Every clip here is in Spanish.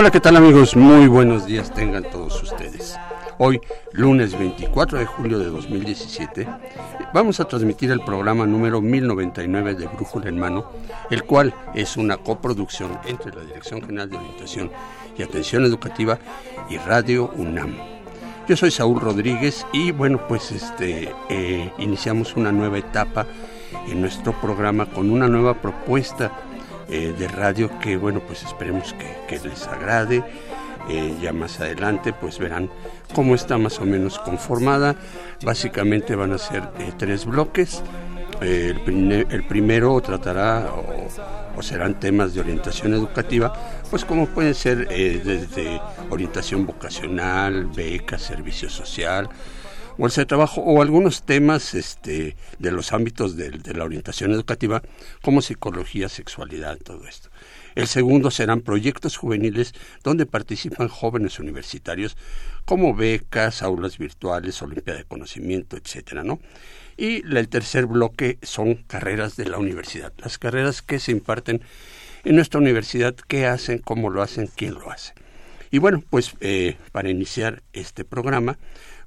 Hola, ¿qué tal amigos? Muy buenos días tengan todos ustedes. Hoy, lunes 24 de julio de 2017, vamos a transmitir el programa número 1099 de Brújula en Mano, el cual es una coproducción entre la Dirección General de Orientación y Atención Educativa y Radio UNAM. Yo soy Saúl Rodríguez y bueno, pues este eh, iniciamos una nueva etapa en nuestro programa con una nueva propuesta eh, de radio que bueno pues esperemos que, les agrade. Eh, ya más adelante pues verán cómo está más o menos conformada. Básicamente van a ser eh, tres bloques. El, primero tratará o, serán temas de orientación educativa pues como pueden ser desde orientación vocacional beca servicio social bolsa de trabajo o algunos temas este, de los ámbitos de, la orientación educativa como psicología, sexualidad, todo esto. El segundo serán proyectos juveniles donde participan jóvenes universitarios como becas, aulas virtuales, olimpiada de conocimiento, etcétera, ¿no? Y el tercer bloque son carreras de la universidad, las carreras que se imparten en nuestra universidad, qué hacen, cómo lo hacen, quién lo hace. Y bueno, pues eh, para iniciar este programa,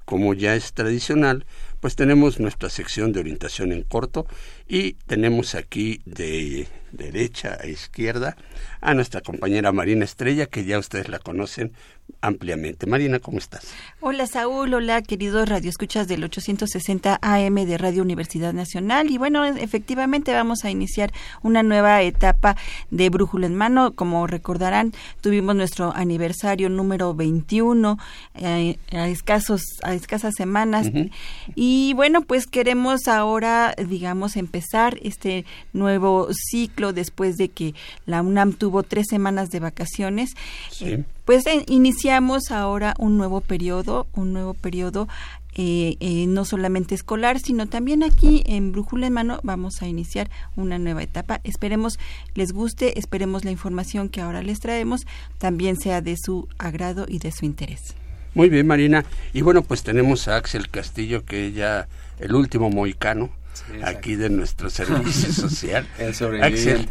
como ya es tradicional, pues tenemos nuestra sección de orientación en corto y tenemos aquí de derecha a izquierda a nuestra compañera Marina Estrella, que ya ustedes la conocen ampliamente. Marina, ¿cómo estás? Hola Saúl, hola queridos radioescuchas del 860 AM de Radio Universidad Nacional. Y bueno, efectivamente vamos a iniciar una nueva etapa de Brújula en Mano. Como recordarán, tuvimos nuestro aniversario número 21 eh, a, escasos, a escasas semanas. Y bueno, pues queremos ahora, digamos, empezar este nuevo ciclo después de que la UNAM tuvo tres semanas de vacaciones. Sí. Pues eh, iniciamos ahora un nuevo periodo, un nuevo periodo eh, eh, no solamente escolar, sino también aquí en Brújula en Mano vamos a iniciar una nueva etapa. Esperemos les guste, esperemos la información que ahora les traemos también sea de su agrado y de su interés. Muy bien, Marina. Y bueno, pues tenemos a Axel Castillo, que ya el último aquí de nuestro servicio social. El Axel,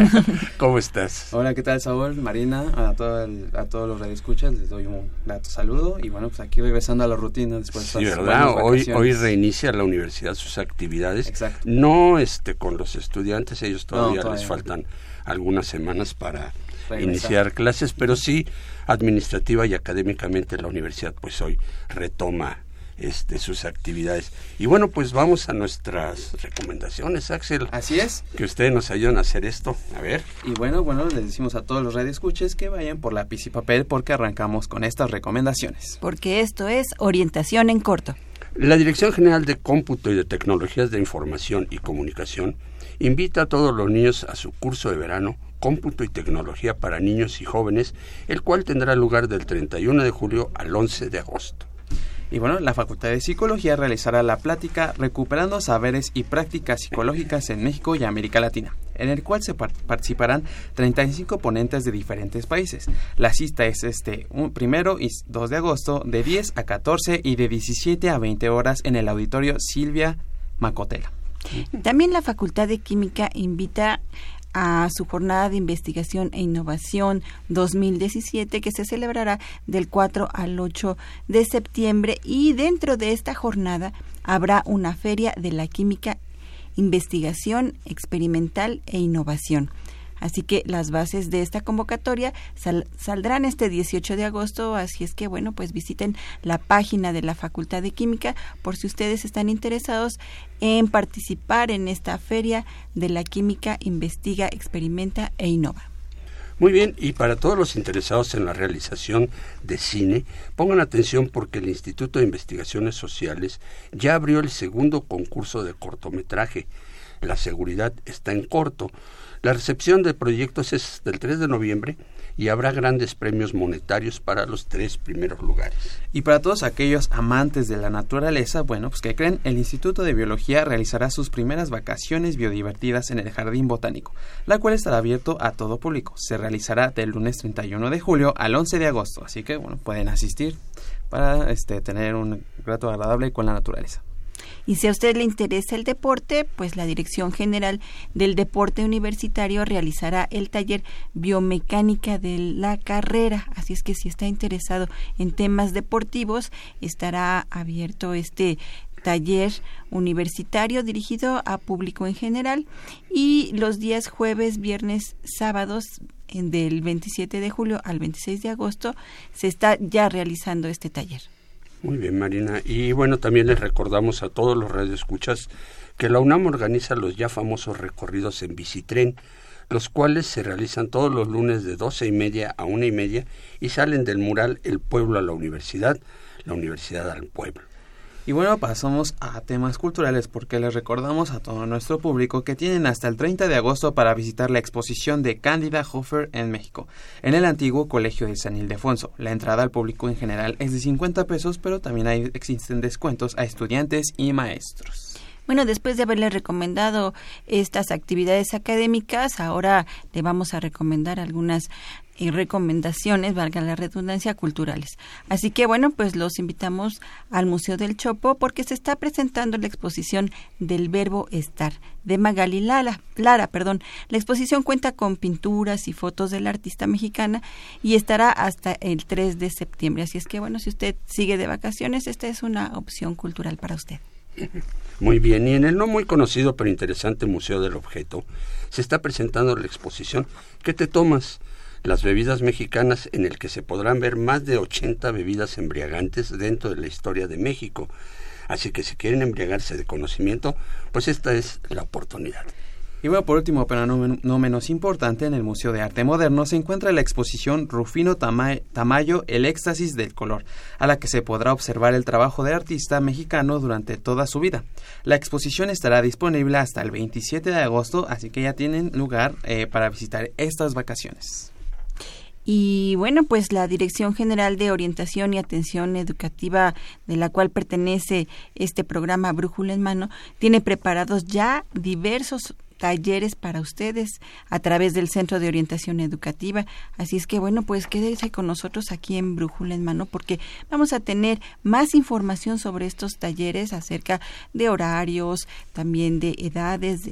¿cómo estás? Hola, ¿qué tal, Saúl? Marina, a, todo a todos los radioescuchas les doy un grato saludo y bueno, pues aquí regresando a la rutina después de Sí, ¿verdad? Hoy, hoy reinicia la universidad sus actividades. Exacto. No este, con los estudiantes, ellos todavía, les faltan algunas semanas para iniciar clases, pero sí administrativa y académicamente la universidad pues hoy retoma este, sus actividades. Y bueno, pues vamos a nuestras recomendaciones, Axel. Así es. Que ustedes nos ayuden a hacer esto. A ver. Y bueno, bueno, les decimos a todos los radioescuches que vayan por lápiz y papel porque arrancamos con estas recomendaciones. Porque esto es orientación en corto. La Dirección General de Cómputo y de Tecnologías de Información y Comunicación invita a todos los niños a su curso de verano Cómputo y Tecnología para Niños y Jóvenes, el cual tendrá lugar del 31 de julio al 11 de agosto. Y bueno, la Facultad de Psicología realizará la plática Recuperando Saberes y Prácticas Psicológicas en México y América Latina, en el cual se participarán 35 ponentes de diferentes países. La cita es este primero y 2 de agosto de 10 a 14 y de 17 a 20 horas en el auditorio Silvia Macotela. También la Facultad de Química invita a su jornada de investigación e innovación 2017 que se celebrará del 4 al 8 de septiembre y dentro de esta jornada habrá una feria de la química, investigación experimental e innovación. Así que las bases de esta convocatoria saldrán este 18 de agosto, así es que bueno, pues visiten la página de la Facultad de Química por si ustedes están interesados en participar en esta feria de la química investiga, experimenta e innova. Muy bien, y para todos los interesados en la realización de cine, pongan atención porque el Instituto de Investigaciones Sociales ya abrió el segundo concurso de cortometraje. La seguridad está en corto. La recepción de proyectos es del 3 de noviembre y habrá grandes premios monetarios para los tres primeros lugares. Y para todos aquellos amantes de la naturaleza, bueno, pues que creen, el Instituto de Biología realizará sus primeras vacaciones biodivertidas en el Jardín Botánico, la cual estará abierto a todo público. Se realizará del lunes 31 de julio al 11 de agosto, así que bueno, pueden asistir para este, tener un rato agradable con la naturaleza. Y si a usted le interesa el deporte, pues la Dirección General del Deporte Universitario realizará el taller Biomecánica de la Carrera. Así es que si está interesado en temas deportivos, estará abierto este taller universitario dirigido a público en general y los días jueves, viernes, sábados del 27 de julio al 26 de agosto se está ya realizando este taller. Muy bien, Marina. Y bueno, también les recordamos a todos los radioescuchas que la UNAM organiza los ya famosos recorridos en bicitren, los cuales se realizan todos los lunes de doce y media a una y media y salen del mural El pueblo a la universidad, la universidad al pueblo. Y bueno, pasamos a temas culturales porque les recordamos a todo nuestro público que tienen hasta el 30 de agosto para visitar la exposición de Cándida Hofer en México, en el antiguo Colegio de San Ildefonso. La entrada al público en general es de 50 pesos, pero también hay, existen descuentos a estudiantes y maestros. Bueno, después de haberle recomendado estas actividades académicas, ahora le vamos a recomendar algunas y recomendaciones, valga la redundancia, culturales. Así que bueno, pues los invitamos al Museo del Chopo porque se está presentando la exposición del verbo estar de Magali Lara, Lara, perdón. La exposición cuenta con pinturas y fotos de la artista mexicana y estará hasta el 3 de septiembre. Así es que bueno, si usted sigue de vacaciones, esta es una opción cultural para usted. Muy bien, y en el no muy conocido pero interesante Museo del Objeto se está presentando la exposición ¿Qué te tomas? Las bebidas mexicanas en el que se podrán ver más de 80 bebidas embriagantes dentro de la historia de México. Así que si quieren embriagarse de conocimiento, pues esta es la oportunidad. Y bueno, por último, pero no, menos importante, en el Museo de Arte Moderno se encuentra la exposición Rufino Tamayo, El éxtasis del color, a la que se podrá observar el trabajo del artista mexicano durante toda su vida. La exposición estará disponible hasta el 27 de agosto, así que ya tienen lugar eh, para visitar estas vacaciones. Y bueno, pues la Dirección General de Orientación y Atención Educativa, de la cual pertenece este programa Brújula en Mano, tiene preparados ya diversos talleres para ustedes a través del Centro de Orientación Educativa. Así es que bueno, pues quédese con nosotros aquí en Brújula en Mano porque vamos a tener más información sobre estos talleres acerca de horarios, también de edades,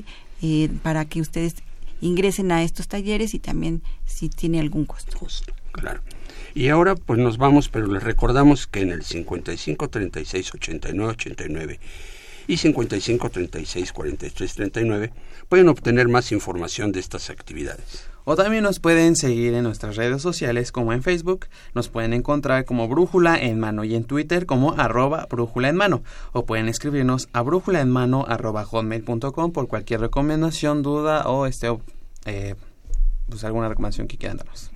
eh, para que ustedes ingresen a estos talleres y también si tiene algún costo. claro. Y ahora pues nos vamos, pero les recordamos que en el 55 36 89 89 y 55 36 43 39 pueden obtener más información de estas actividades. O también nos pueden seguir en nuestras redes sociales como en Facebook, nos pueden encontrar como Brújula en Mano y en Twitter como arroba Brújula en Mano. O pueden escribirnos a brújula en mano arroba hotmail.com por cualquier recomendación, duda o este, eh, pues alguna recomendación que quieran darnos.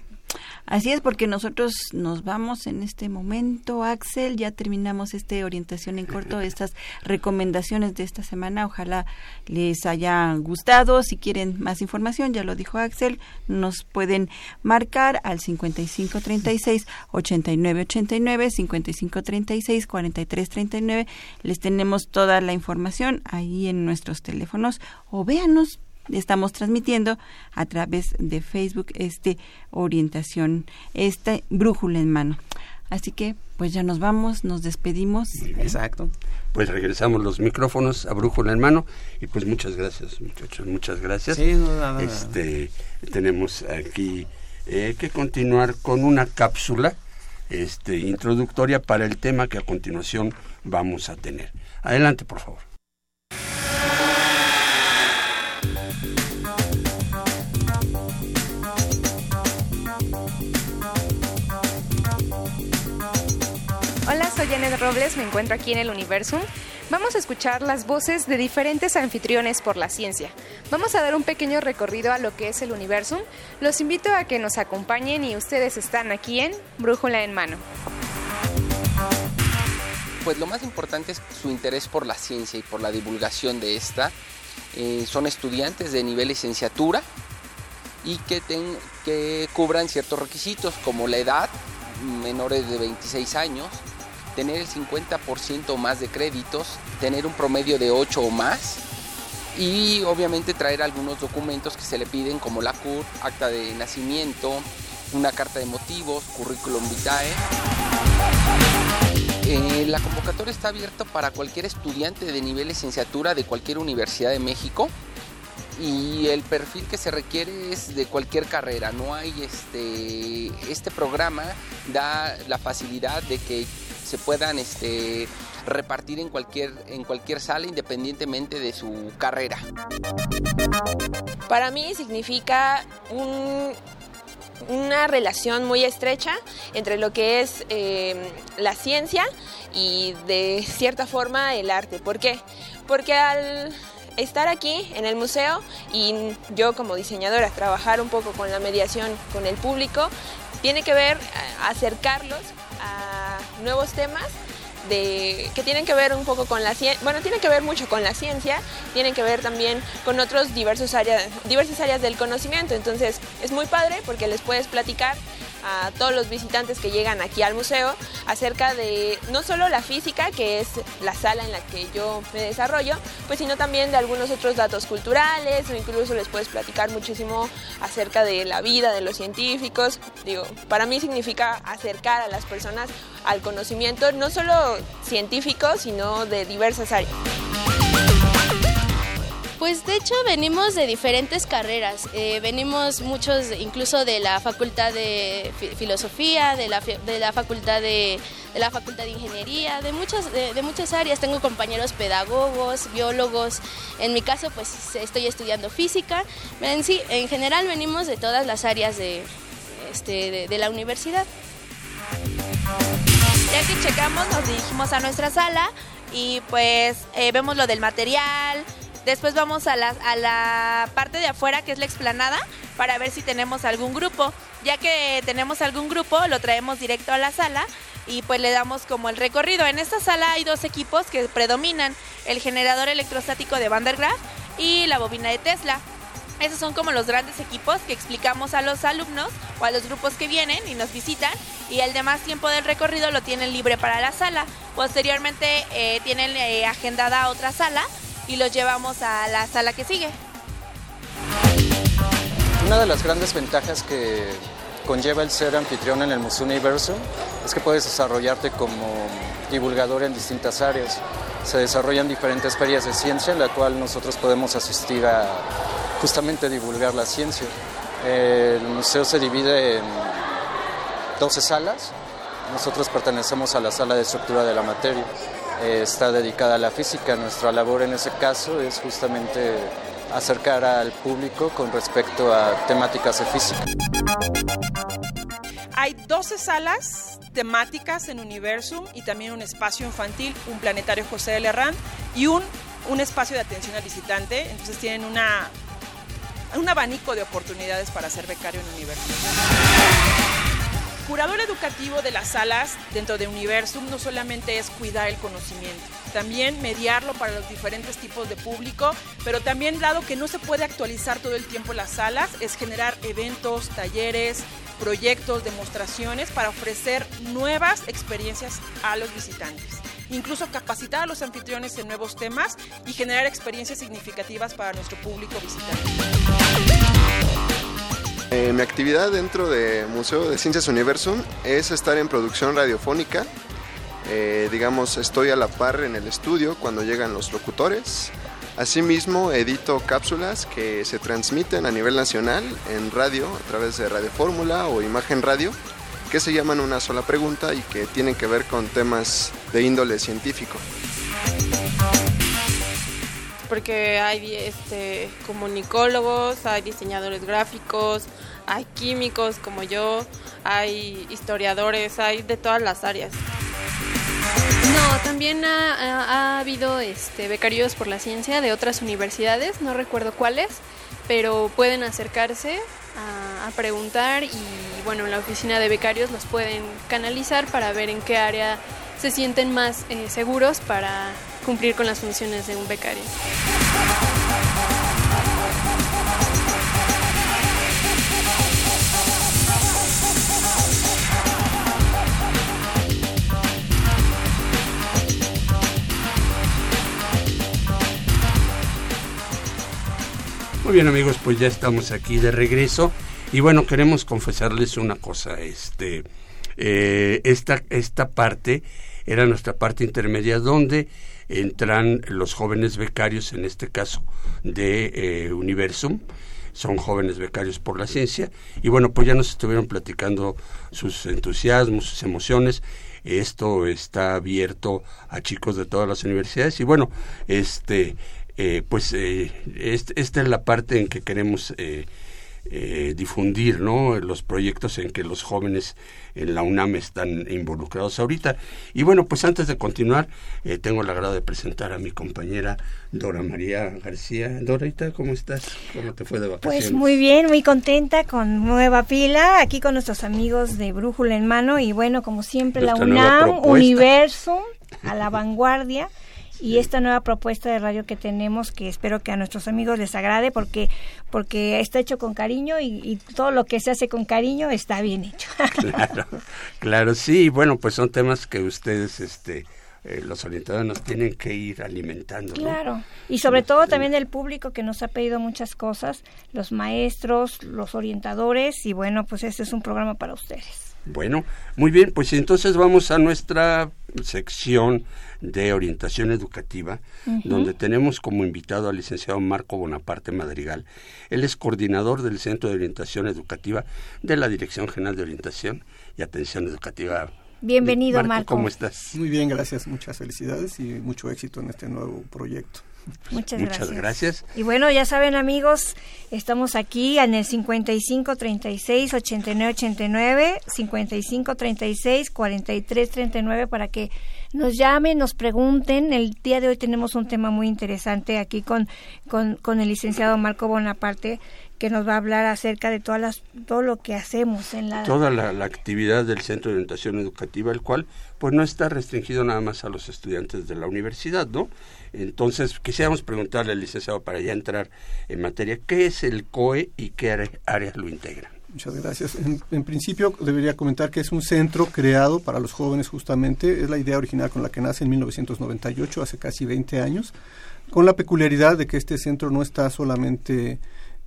Así es, porque nosotros nos vamos en este momento, Axel, ya terminamos esta orientación en corto, estas recomendaciones de esta semana, ojalá les haya gustado, si quieren más información, ya lo dijo Axel, nos pueden marcar al 5536 8989 5536 4339, les tenemos toda la información ahí en nuestros teléfonos. O véanos estamos transmitiendo a través de Facebook este orientación, este brújula en mano. Así que pues ya nos vamos, nos despedimos. Exacto. Pues regresamos los micrófonos a brújula en mano y pues muchas gracias muchachos, muchas gracias. Sí, nada, Este, tenemos aquí eh, que continuar con una cápsula este, introductoria para el tema que a continuación vamos a tener. Adelante, por favor. Hola, soy Janet Robles, me encuentro aquí en el Universum. Vamos a escuchar las voces de diferentes anfitriones por la ciencia. Vamos a dar un pequeño recorrido a lo que es el Universum. Los invito a que nos acompañen y ustedes están aquí en Brújula en Mano. Pues lo más importante es su interés por la ciencia y por la divulgación de esta. Eh, son estudiantes de nivel licenciatura y que, que cubran ciertos requisitos como la edad, menores de 26 años, tener el 50% más de créditos, tener un promedio de 8 o más y obviamente traer algunos documentos que se le piden como la CUR, acta de nacimiento, una carta de motivos, currículum vitae. Eh, la convocatoria está abierta para cualquier estudiante de nivel licenciatura de cualquier universidad de México y el perfil que se requiere es de cualquier carrera. No hay este este programa da la facilidad de que se puedan este, repartir en cualquier, en cualquier sala independientemente de su carrera. Para mí significa una relación muy estrecha entre lo que es em, la ciencia y de cierta forma el arte. ¿Por qué? Porque al estar aquí en el museo y yo como diseñadora trabajar un poco con la mediación con el público, tiene que ver acercarlos a nuevos temas que tienen que ver un poco con la ciencia, bueno, tienen que ver mucho con la ciencia, tienen que ver también con otros diversos áreas, diversas áreas del conocimiento. Entonces es muy padre porque les puedes platicar a todos los visitantes que llegan aquí al museo acerca de no solo la física, que es la sala en la que yo me desarrollo, pues sino también de algunos otros datos culturales o incluso les puedes platicar muchísimo acerca de la vida de los científicos. Digo, para mí significa acercar a las personas al conocimiento no solo científico, sino de diversas áreas. Pues de hecho venimos de diferentes carreras, eh, venimos muchos incluso de la Facultad de Filosofía, de la, de Facultad de, la Facultad de Ingeniería, de muchas, de, muchas áreas. Tengo compañeros pedagogos, biólogos. En mi caso, pues estoy estudiando física. En, sí, en general venimos de todas las áreas de, este, de, la universidad. Ya que checamos, nos dirigimos a nuestra sala y pues eh, vemos lo del material, Después vamos a la, a la parte de afuera, que es la explanada, para ver si tenemos algún grupo. Ya que tenemos algún grupo, lo traemos directo a la sala y pues le damos como el recorrido. En esta sala hay dos equipos que predominan, el generador electrostático de Van der Graaf y la bobina de Tesla. Esos son como los grandes equipos que explicamos a los alumnos o a los grupos que vienen y nos visitan y el demás tiempo del recorrido lo tienen libre para la sala. Posteriormente eh, tienen eh, agendada otra sala y los llevamos a la sala que sigue. Una de las grandes ventajas que conlleva el ser anfitrión en el Museo Universo es que puedes desarrollarte como divulgador en distintas áreas. Se desarrollan diferentes ferias de ciencia en la cual nosotros podemos asistir a justamente divulgar la ciencia. El museo se divide en 12 salas. Nosotros pertenecemos a la sala de estructura de la materia. Eh, está dedicada a la física. Nuestra labor en ese caso es justamente acercar al público con respecto a temáticas de física. Hay 12 salas temáticas en Universum y también un espacio infantil, un planetario José de Lerrand y un, un espacio de atención al visitante. Entonces tienen una, un abanico de oportunidades para ser becario en Universum curador educativo de las salas dentro de Universum no solamente es cuidar el conocimiento, también mediarlo para los diferentes tipos de público, pero también dado que no se puede actualizar todo el tiempo las salas, es generar eventos, talleres, proyectos, demostraciones para ofrecer nuevas experiencias a los visitantes. Incluso capacitar a los anfitriones en nuevos temas y generar experiencias significativas para nuestro público visitante. Eh, mi actividad dentro del Museo de Ciencias Universum es estar en producción radiofónica. Eh, digamos, estoy a la par en el estudio cuando llegan los locutores. Asimismo, edito cápsulas que se transmiten a nivel nacional en radio, a través de Radio Fórmula o Imagen Radio, que se llaman una sola pregunta y que tienen que ver con temas de índole científico porque hay este, comunicólogos, hay diseñadores gráficos, hay químicos como yo, hay historiadores, hay de todas las áreas. No, también ha, ha- ha habido este, becarios por la ciencia de otras universidades, no recuerdo cuáles, pero pueden acercarse a, a preguntar y bueno, en la oficina de becarios los pueden canalizar para ver en qué área se sienten más eh, seguros para cumplir con las funciones de un becario. Muy bien amigos, pues ya estamos aquí de regreso y bueno, queremos confesarles una cosa, este, eh, esta, esta parte era nuestra parte intermedia donde entran los jóvenes becarios, en este caso de eh, Universum, son jóvenes becarios por la ciencia. Y bueno, pues ya nos estuvieron platicando sus entusiasmos, sus emociones. Esto está abierto a chicos de todas las universidades. Y bueno, este, eh, pues eh, este- esta es la parte en que queremos eh, eh, difundir ¿no? los proyectos en que los jóvenes en la UNAM están involucrados ahorita. Y bueno, pues antes de continuar, eh, tengo el agrado de presentar a mi compañera Dora María García. Dorita, ¿cómo estás? ¿Cómo te fue de vacaciones? Pues muy bien, muy contenta con nueva pila, aquí con nuestros amigos de Brújula en Mano y bueno, como siempre Nuestra la UNAM. Universum, a la vanguardia y esta nueva propuesta de radio que tenemos que espero que a nuestros amigos les agrade porque porque está hecho con cariño y, y todo lo que se hace con cariño está bien hecho. Claro, claro, sí, bueno, pues son temas que ustedes, este, eh, los orientadores nos tienen que ir alimentando. ¿no? Claro, y sobre todo también el público que nos ha pedido muchas cosas, los maestros, los orientadores y bueno, pues este es un programa para ustedes. Bueno, muy bien, pues entonces vamos a nuestra sección de orientación educativa, donde tenemos como invitado al licenciado Marco Bonaparte Madrigal. Él es coordinador del Centro de Orientación Educativa de la Dirección General de Orientación y Atención Educativa. Bienvenido, Marco. ¿Cómo estás? Muy bien, gracias. Muchas felicidades y mucho éxito en este nuevo proyecto. Muchas, Muchas gracias. gracias. Y bueno, ya saben amigos, estamos aquí en el 55 36 89 89, 55 36 43 39 para que nos llamen, nos pregunten. El día de hoy tenemos un tema muy interesante aquí con, con, el licenciado Marco Bonaparte que nos va a hablar acerca de todas las, todo lo que hacemos en la... Toda la, actividad del Centro de Orientación Educativa, el cual pues no está restringido nada más a los estudiantes de la universidad, ¿no? Entonces, quisiéramos preguntarle al licenciado para ya entrar en materia, ¿qué es el COE y qué áreas lo integran? Muchas gracias. En, principio debería comentar que es un centro creado para los jóvenes justamente. Es la idea original con la que nace en 1998, hace casi 20 años, con la peculiaridad de que este centro no está solamente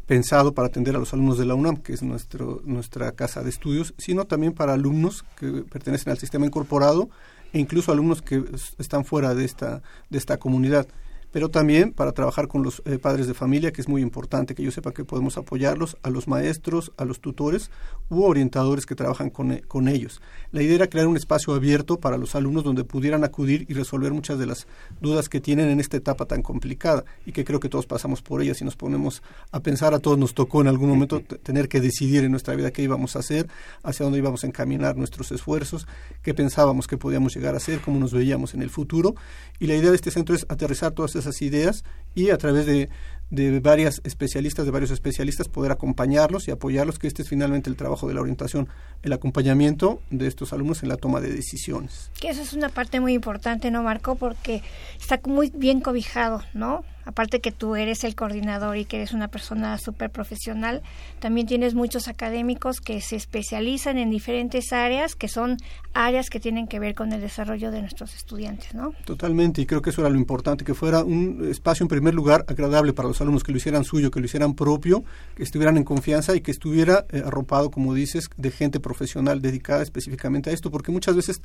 pensado para atender a los alumnos de la UNAM, que es nuestro, nuestra casa de estudios, sino también para alumnos que pertenecen al sistema incorporado e incluso alumnos que están fuera de esta, de esta comunidad. Pero también para trabajar con los eh, padres de familia, que es muy importante que ellos sepan que podemos apoyarlos, a los maestros, a los tutores u orientadores que trabajan con, e- con ellos. La idea era crear un espacio abierto para los alumnos donde pudieran acudir y resolver muchas de las dudas que tienen en esta etapa tan complicada y que creo que todos pasamos por ellas y nos ponemos a pensar, a todos nos tocó en algún momento tener que decidir en nuestra vida qué íbamos a hacer, hacia dónde íbamos a encaminar nuestros esfuerzos, qué pensábamos que podíamos llegar a ser, cómo nos veíamos en el futuro. Y la idea de este centro es aterrizar todas esas ideas y a través de, de varias especialistas, de varios especialistas, poder acompañarlos y apoyarlos, que este es finalmente el trabajo de la orientación, el acompañamiento de estos alumnos en la toma de decisiones. Que eso es una parte muy importante, ¿no, Marco? Porque está muy bien cobijado, ¿no? Aparte que tú eres el coordinador y que eres una persona súper profesional, también tienes muchos académicos que se especializan en diferentes áreas, que son áreas que tienen que ver con el desarrollo de nuestros estudiantes, ¿no? Totalmente, y creo que eso era lo importante, que fuera un espacio en primer lugar agradable para los alumnos, que lo hicieran suyo, que lo hicieran propio, que estuvieran en confianza y que estuviera eh, arropado, como dices, de gente profesional dedicada específicamente a esto, porque muchas veces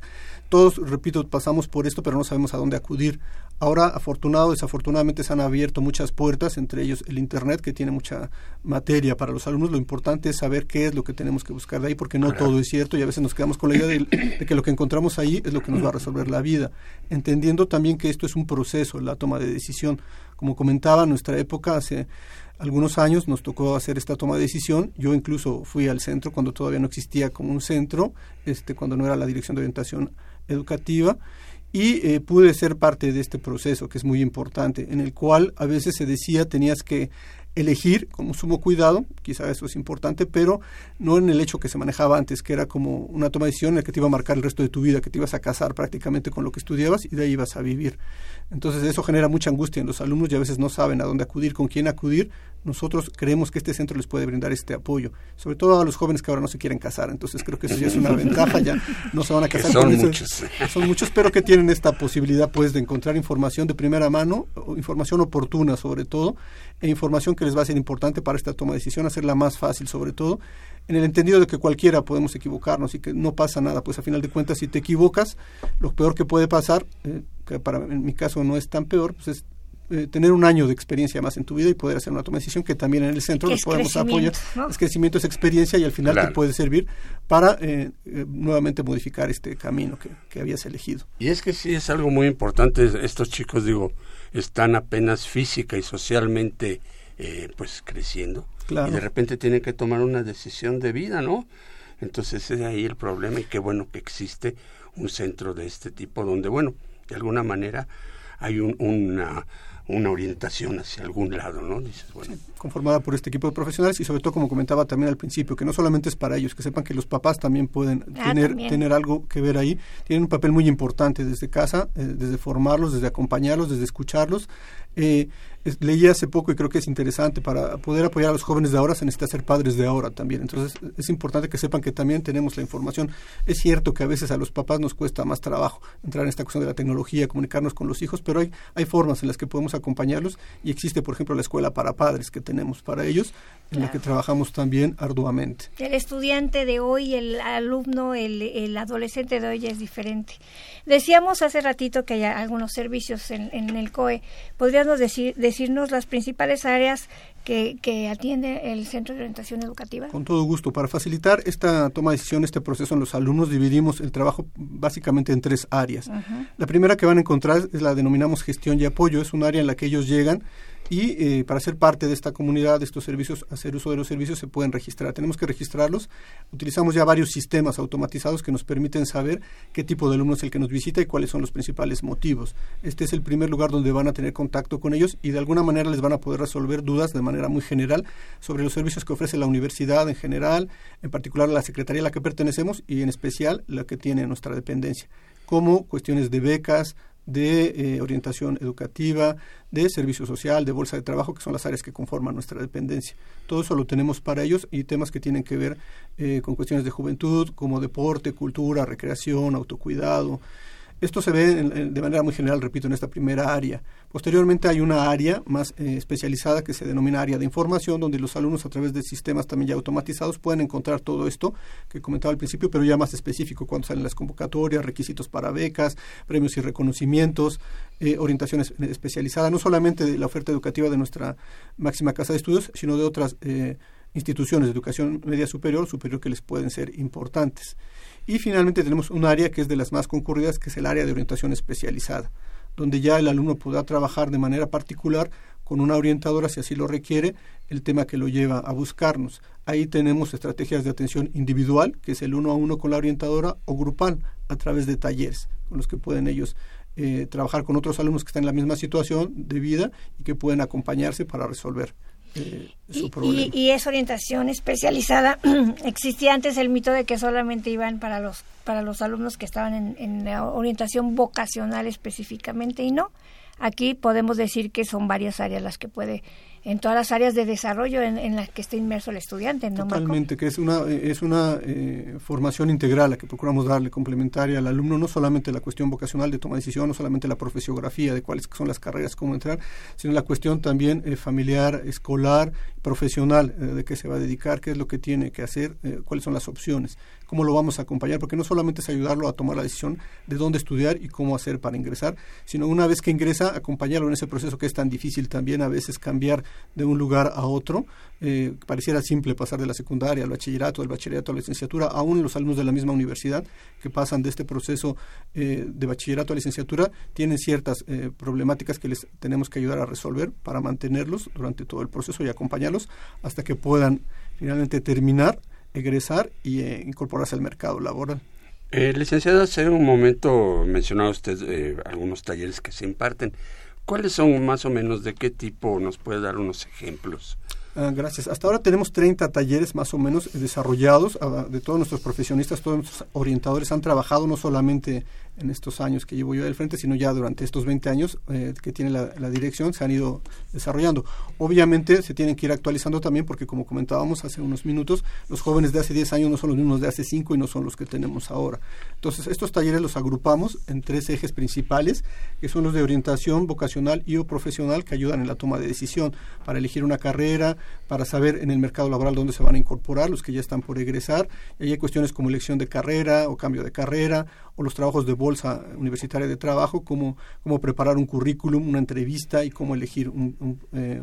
todos, repito, pasamos por esto, pero no sabemos a dónde acudir. Ahora, afortunado, desafortunadamente, se han abierto muchas puertas, entre ellos el Internet, que tiene mucha materia para los alumnos. Lo importante es saber qué es lo que tenemos que buscar de ahí, porque no Claro. todo es cierto y a veces nos quedamos con la idea de, de que lo que encontramos ahí es lo que nos va a resolver la vida, entendiendo también que esto es un proceso, la toma de decisión. Como comentaba, en nuestra época, hace algunos años nos tocó hacer esta toma de decisión. Yo incluso fui al centro cuando todavía no existía como un centro, este, cuando no era la Dirección de Orientación Educativa. Y eh, pude ser parte de este proceso que es muy importante, en el cual a veces se decía tenías que elegir como sumo cuidado, quizá eso es importante, pero no en el hecho que se manejaba antes, que era como una toma de decisión en la que te iba a marcar el resto de tu vida, que te ibas a casar prácticamente con lo que estudiabas y de ahí ibas a vivir. Entonces eso genera mucha angustia en los alumnos y a veces no saben a dónde acudir, con quién acudir. Nosotros creemos que este centro les puede brindar este apoyo, sobre todo a los jóvenes que ahora no se quieren casar. Entonces creo que eso ya es una ventaja, ya no se van a casar. son muchos. Son muchos, pero que tienen esta posibilidad pues de encontrar información de primera mano, información oportuna sobre todo, e información que les va a ser importante para esta toma de decisión, hacerla más fácil sobre todo, en el entendido de que cualquiera podemos equivocarnos y que no pasa nada, pues a final de cuentas si te equivocas, lo peor que puede pasar, eh, que para en mi caso no es tan peor, pues es eh, tener un año de experiencia más en tu vida y poder hacer una toma de decisión que también en el centro nos podemos apoyar. Es crecimiento, es experiencia y al final te puede servir para eh, nuevamente modificar este camino que, que habías elegido. Y es que sí es algo muy importante, estos chicos digo, están apenas física y socialmente eh, pues creciendo y de repente tienen que tomar una decisión de vida, ¿no? Entonces es ahí el problema y qué bueno que existe un centro de este tipo donde, bueno, de alguna manera hay un, una, una orientación hacia algún lado, ¿no? Dices, bueno. conformada por este equipo de profesionales y sobre todo, como comentaba también al principio, que no solamente es para ellos, que sepan que los papás también pueden Ah, tener, también. tener algo que ver ahí. Tienen un papel muy importante desde casa, eh, desde formarlos, desde acompañarlos, desde escucharlos. Eh, es- leí hace poco y creo que es interesante para poder apoyar a los jóvenes de ahora se necesita ser padres de ahora también entonces es importante que sepan que también tenemos la información es cierto que a veces a los papás nos cuesta más trabajo entrar en esta cuestión de la tecnología comunicarnos con los hijos pero hay hay formas en las que podemos acompañarlos y existe por ejemplo la escuela para padres que tenemos para ellos en la que trabajamos también arduamente El estudiante de hoy, el alumno, el, el adolescente de hoy es diferente. Decíamos hace ratito que hay algunos servicios en, en el COE. ¿Podríamos decir, decirnos las principales áreas que, que atiende el Centro de Orientación Educativa? Con todo gusto. Para facilitar esta toma de decisión, este proceso en los alumnos, dividimos el trabajo básicamente en tres áreas. La primera que van a encontrar es la denominamos gestión y apoyo. Es un área en la que ellos llegan y eh, para ser parte de esta comunidad, de estos servicios, hacer uso de los servicios, se pueden registrar. Tenemos que registrarlos. Utilizamos ya varios sistemas automatizados que nos permiten saber qué tipo de alumno es el que nos visita y cuáles son los principales motivos. Este es el primer lugar donde van a tener contacto con ellos y de alguna manera les van a poder resolver dudas de manera muy general sobre los servicios que ofrece la universidad en general, en particular la secretaría a la que pertenecemos y en especial la que tiene nuestra dependencia, como cuestiones de becas, de eh, orientación educativa, de servicio social, de bolsa de trabajo, que son las áreas que conforman nuestra dependencia. Todo eso lo tenemos para ellos y temas que tienen que ver eh, con cuestiones de juventud, como deporte, cultura, recreación, autocuidado. Esto se ve en- de manera muy general, repito, en esta primera área. Posteriormente hay una área más eh, especializada que se denomina área de información, donde los alumnos a través de sistemas también ya automatizados pueden encontrar todo esto que comentaba al principio, pero ya más específico, cuando salen las convocatorias, requisitos para becas, premios y reconocimientos, eh, orientación es- especializada, no solamente de la oferta educativa de nuestra máxima casa de estudios, sino de otras eh, instituciones de educación media superior, superior que les pueden ser importantes. Y finalmente tenemos un área que es de las más concurridas, que es el área de orientación especializada, donde ya el alumno podrá trabajar de manera particular con una orientadora, si así lo requiere, el tema que lo lleva a buscarnos. Ahí tenemos estrategias de atención individual, que es el uno a uno con la orientadora, o grupal, a través de talleres, con los que pueden ellos eh, trabajar con otros alumnos que están en la misma situación de vida y que pueden acompañarse para resolver eh, su problema. Y, y es orientación especializada. Existía antes el mito de que solamente iban para los para los alumnos que estaban en, en la orientación vocacional específicamente y no. Aquí podemos decir que son varias áreas las que puede, en todas las áreas de desarrollo en, las que esté inmerso el estudiante, ¿no? Totalmente, que es una, es una eh, formación integral la que procuramos darle, complementaria al alumno, no solamente la cuestión vocacional de toma de decisión, no solamente la profesiografía de cuáles son las carreras, cómo entrar, sino la cuestión también eh, familiar, escolar, profesional, eh, de qué se va a dedicar, qué es lo que tiene que hacer, eh, cuáles son las opciones, cómo lo vamos a acompañar, porque no solamente es ayudarlo a tomar la decisión de dónde estudiar y cómo hacer para ingresar, sino una vez que ingresa, acompañarlo en ese proceso que es tan difícil también a veces cambiar de un lugar a otro. Eh, pareciera simple pasar de la secundaria al bachillerato, del bachillerato a la licenciatura, aún los alumnos de la misma universidad que pasan de este proceso eh, de bachillerato a licenciatura tienen ciertas eh, problemáticas que les tenemos que ayudar a resolver para mantenerlos durante todo el proceso y acompañarlos hasta que puedan finalmente terminar, egresar y eh, incorporarse al mercado laboral. Eh, licenciada, hace un momento mencionaba usted eh, algunos talleres que se imparten. ¿Cuáles son más o menos de qué tipo? ¿Nos puede dar unos ejemplos? Ah, gracias. Hasta ahora tenemos 30 talleres más o menos desarrollados ah, de todos nuestros profesionistas, todos nuestros orientadores han trabajado no solamente en estos años que llevo yo del frente, sino ya durante estos 20 años eh, que tiene la, dirección, se han ido desarrollando. Obviamente se tienen que ir actualizando también porque como comentábamos hace unos minutos, los jóvenes de hace 10 años no son los mismos de hace 5 y no son los que tenemos ahora. Entonces estos talleres los agrupamos en tres ejes principales, que son los de orientación vocacional y o profesional que ayudan en la toma de decisión para elegir una carrera, para saber en el mercado laboral dónde se van a incorporar, los que ya están por egresar. Y hay cuestiones como elección de carrera o cambio de carrera o los trabajos de bolsa universitaria de trabajo, como cómo preparar un currículum, una entrevista y cómo elegir un, un, eh,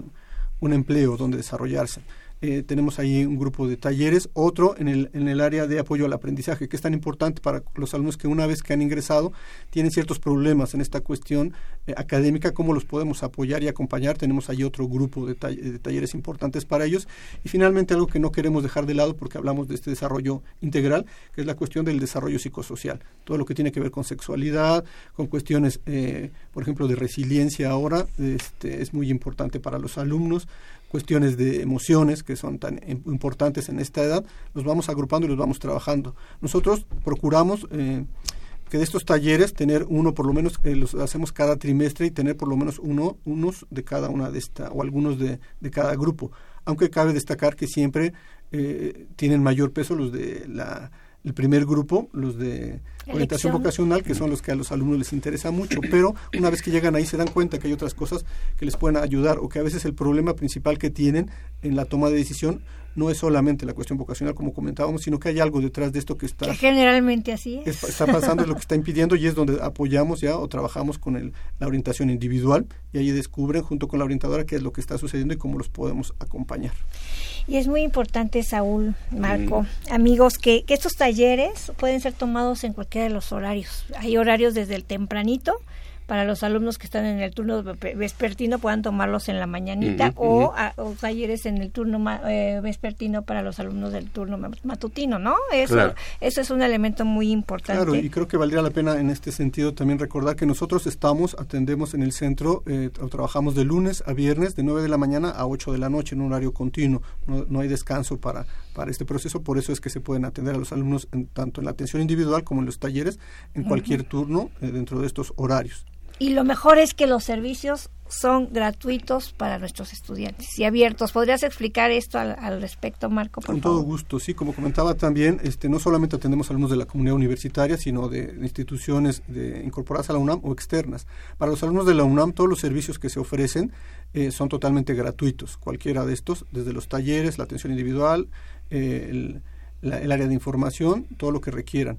un empleo donde desarrollarse. Eh, tenemos ahí un grupo de talleres, otro en el, en el área de apoyo al aprendizaje, que es tan importante para los alumnos que una vez que han ingresado tienen ciertos problemas en esta cuestión eh, académica, cómo los podemos apoyar y acompañar. Tenemos ahí otro grupo de, de, talleres importantes para ellos. Y finalmente algo que no queremos dejar de lado porque hablamos de este desarrollo integral, que es la cuestión del desarrollo psicosocial. Todo lo que tiene que ver con sexualidad, con cuestiones, eh, por ejemplo, de resiliencia ahora, este, es muy importante para los alumnos cuestiones de emociones que son tan importantes en esta edad, los vamos agrupando y los vamos trabajando. Nosotros procuramos eh, que de estos talleres tener uno por lo menos, eh, los hacemos cada trimestre y tener por lo menos uno, unos de cada una de esta, o algunos de, de cada grupo. Aunque cabe destacar que siempre eh, tienen mayor peso los de la el primer grupo, los de orientación vocacional, que son los que a los alumnos les interesa mucho, pero una vez que llegan ahí se dan cuenta que hay otras cosas que les pueden ayudar o que a veces el problema principal que tienen en la toma de decisión no es solamente la cuestión vocacional, como comentábamos, sino que hay algo detrás de esto que está... generalmente así es. Está pasando, es lo que está impidiendo y es donde apoyamos ya o trabajamos con el, la orientación individual y ahí descubren junto con la orientadora qué es lo que está sucediendo y cómo los podemos acompañar. Y es muy importante, Saúl, Marco, mm. amigos, que, que estos talleres pueden ser tomados en cualquiera de los horarios. Hay horarios desde el tempranito, para los alumnos que están en el turno vespertino puedan tomarlos en la mañanita o, talleres en el turno eh, vespertino para los alumnos del turno matutino, ¿no? Eso, eso es un elemento muy importante. Claro, y creo que valdría la pena en este sentido también recordar que nosotros estamos, atendemos en el centro, eh, trabajamos de lunes a viernes de 9 de la mañana a 8 de la noche en un horario continuo, no, no hay descanso para, para este proceso, por eso es que se pueden atender a los alumnos tanto en la atención individual como en los talleres, en cualquier turno eh, dentro de estos horarios. Y lo mejor es que los servicios son gratuitos para nuestros estudiantes y abiertos. ¿Podrías explicar esto al, respecto, Marco? Con todo gusto, sí. Como comentaba también, este, no solamente atendemos alumnos de la comunidad universitaria, sino de, instituciones de, incorporadas a la UNAM o externas. Para los alumnos de la UNAM, todos los servicios que se ofrecen eh, son totalmente gratuitos. Cualquiera de estos, desde los talleres, la atención individual, eh, el, área de información, todo lo que requieran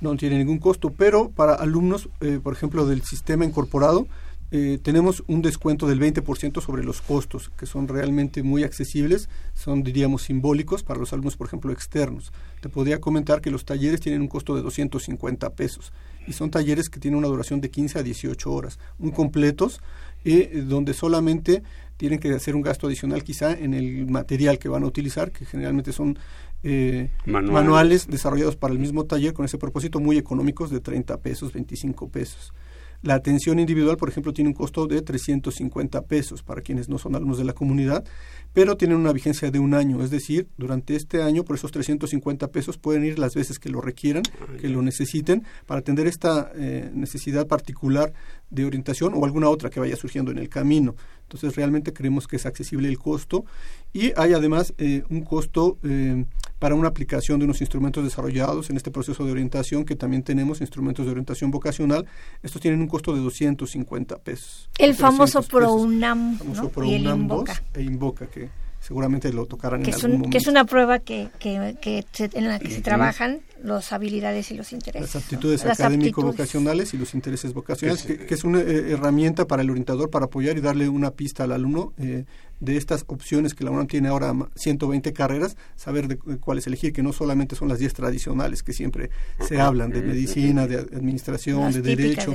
no tiene ningún costo, pero para alumnos, eh, por ejemplo, del sistema incorporado, eh, tenemos un descuento del 20% sobre los costos, que son realmente muy accesibles, son, diríamos, simbólicos para los alumnos, por ejemplo, externos. Te podría comentar que los talleres tienen un costo de 250 pesos y son talleres que tienen una duración de 15 a 18 horas, muy completos, eh, donde solamente tienen que hacer un gasto adicional quizá en el material que van a utilizar, que generalmente son eh, manuales. desarrollados para el mismo taller con ese propósito muy económicos de 30 pesos, 25 pesos. La atención individual, por ejemplo, tiene un costo de 350 pesos para quienes no son alumnos de la comunidad, pero tienen una vigencia de un año, es decir, durante este año por esos 350 pesos pueden ir las veces que lo requieran, que lo necesiten, para atender esta eh, necesidad particular de orientación o alguna otra que vaya surgiendo en el camino. Entonces realmente creemos que es accesible el costo y hay además eh, un costo eh, para una aplicación de unos instrumentos desarrollados en este proceso de orientación que también tenemos, instrumentos de orientación vocacional. Estos tienen un costo de 250 pesos. El famoso ProUNAM y el Invoca. E Invoca que seguramente lo tocarán que en es algún momento. Que es una prueba que, que, que en la que se trabajan las habilidades y los intereses. Las aptitudes académico-vocacionales y los intereses vocacionales, que, es una eh, herramienta para el orientador para apoyar y darle una pista al alumno eh, de estas opciones que la UNAM tiene ahora 120 carreras, saber de, cuáles elegir, que no solamente son las 10 tradicionales que siempre se hablan, de medicina, de administración, de derecho.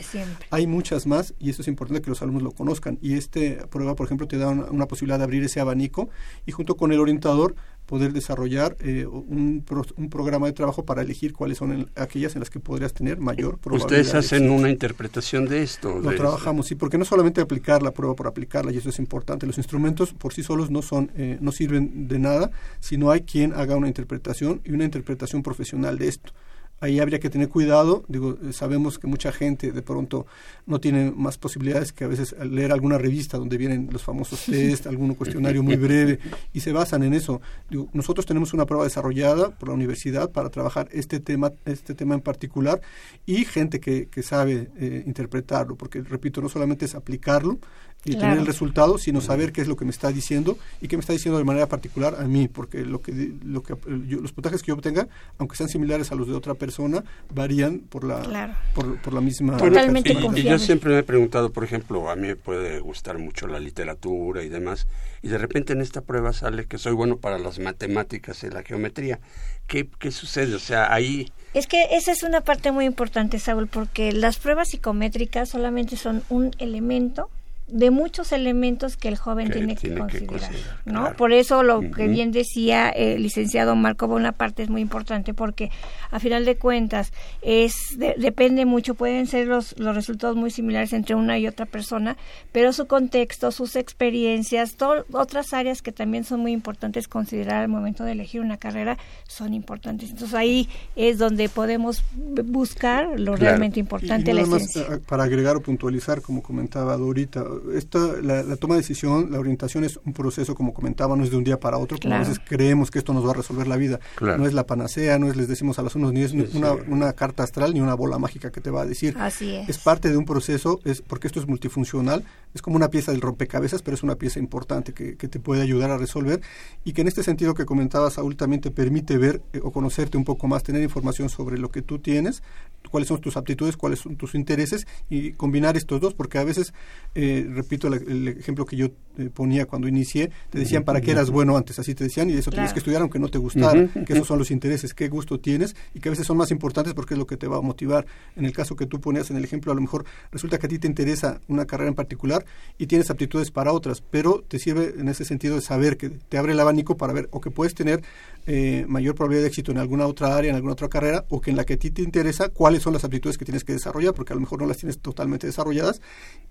Hay muchas más y eso es importante que los alumnos lo conozcan. Y este prueba, por ejemplo, te da una, posibilidad de abrir ese abanico y junto con el orientador poder desarrollar eh, un, un, programa de trabajo para elegir cuáles son aquellas en las que podrías tener mayor probabilidad. Ustedes hacen una interpretación de esto. Lo trabajamos, sí, porque no solamente aplicar la prueba por aplicarla, y eso es importante. Los instrumentos por sí solos no son, eh, no sirven de nada, sino hay quien haga una interpretación y una interpretación profesional de esto ahí habría que tener cuidado. Digo, sabemos que mucha gente de pronto no tiene más posibilidades que a veces leer alguna revista donde vienen los famosos test, algún cuestionario muy breve y se basan en eso. Digo, nosotros tenemos una prueba desarrollada por la universidad para trabajar este tema, este tema en particular y gente que, que sabe eh, interpretarlo, porque repito, no solamente es aplicarlo, y tener el resultado, sino saber qué es lo que me está diciendo y qué me está diciendo de manera particular a mí, porque lo que, lo que los puntajes que yo obtenga, aunque sean similares a los de otra persona, varían por la por, la misma Totalmente y, yo siempre me he preguntado, por ejemplo, a mí me puede gustar mucho la literatura y demás, y de repente en esta prueba sale que soy bueno para las matemáticas y la geometría. ¿Qué, qué sucede? O sea, ahí es que esa es una parte muy importante, Saúl, porque las pruebas psicométricas solamente son un elemento de muchos elementos que el joven tiene, que considerar, ¿no? Por eso lo que bien decía el licenciado Marco Bonaparte es muy importante porque a final de cuentas es depende mucho, pueden ser los, los resultados muy similares entre una y otra persona, pero su contexto, sus experiencias, otras áreas que también son muy importantes considerar al momento de elegir una carrera son importantes. Entonces ahí es donde podemos buscar lo realmente importante, la eh, Para agregar o puntualizar, como comentaba Dorita, esta, la, toma de decisión, la orientación es un proceso, como comentaba, no es de un día para otro, como a veces creemos que esto nos va a resolver la vida. No es la panacea, no es, les decimos a los unos, ni es una, una, carta astral, ni una bola mágica que te va a decir. Así es. Es parte de un proceso, es porque esto es multifuncional, es como una pieza del rompecabezas, pero es una pieza importante que, que te puede ayudar a resolver y que en este sentido que comentaba Saúl también te permite ver eh, o conocerte un poco más, tener información sobre lo que tú tienes, cuáles son tus aptitudes, cuáles son tus intereses y combinar estos dos, porque a veces eh, repito el ejemplo que yo eh, ponía cuando inicié, te decían para qué eras bueno antes, así te decían, y eso tienes que estudiar aunque no te gustara, que esos son los intereses, qué gusto tienes, y que a veces son más importantes porque es lo que te va a motivar. En el caso que tú ponías en el ejemplo, a lo mejor resulta que a ti te interesa una carrera en particular y tienes aptitudes para otras, pero te sirve en ese sentido de saber que te abre el abanico para ver o que puedes tener eh, mayor probabilidad de éxito en alguna otra área, en alguna otra carrera, o que en la que a ti te interesa, cuáles son las aptitudes que tienes que desarrollar, porque a lo mejor no las tienes totalmente desarrolladas,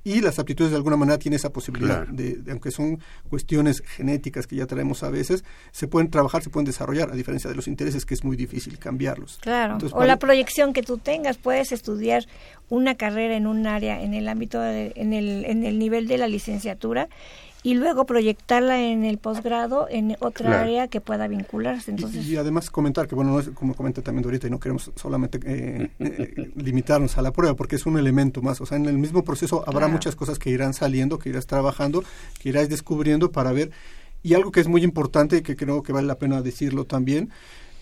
y las aptitudes de alguna manera tienen esa posibilidad de, aunque son cuestiones genéticas que ya traemos a veces, se pueden trabajar, se pueden desarrollar, a diferencia de los intereses que es muy difícil cambiarlos. Claro, o la proyección que tú tengas, puedes estudiar una carrera en un área, en el ámbito, en, el, en el nivel de la licenciatura, y luego proyectarla en el posgrado en otra área que pueda vincularse. Entonces, y, además comentar que, bueno, no es, como comenta también ahorita, y no queremos solamente eh, eh, limitarnos a la prueba, porque es un elemento más. O sea, en el mismo proceso habrá muchas cosas que irán saliendo, que irás trabajando, que irás descubriendo para ver. Y algo que es muy importante, y que creo que vale la pena decirlo también,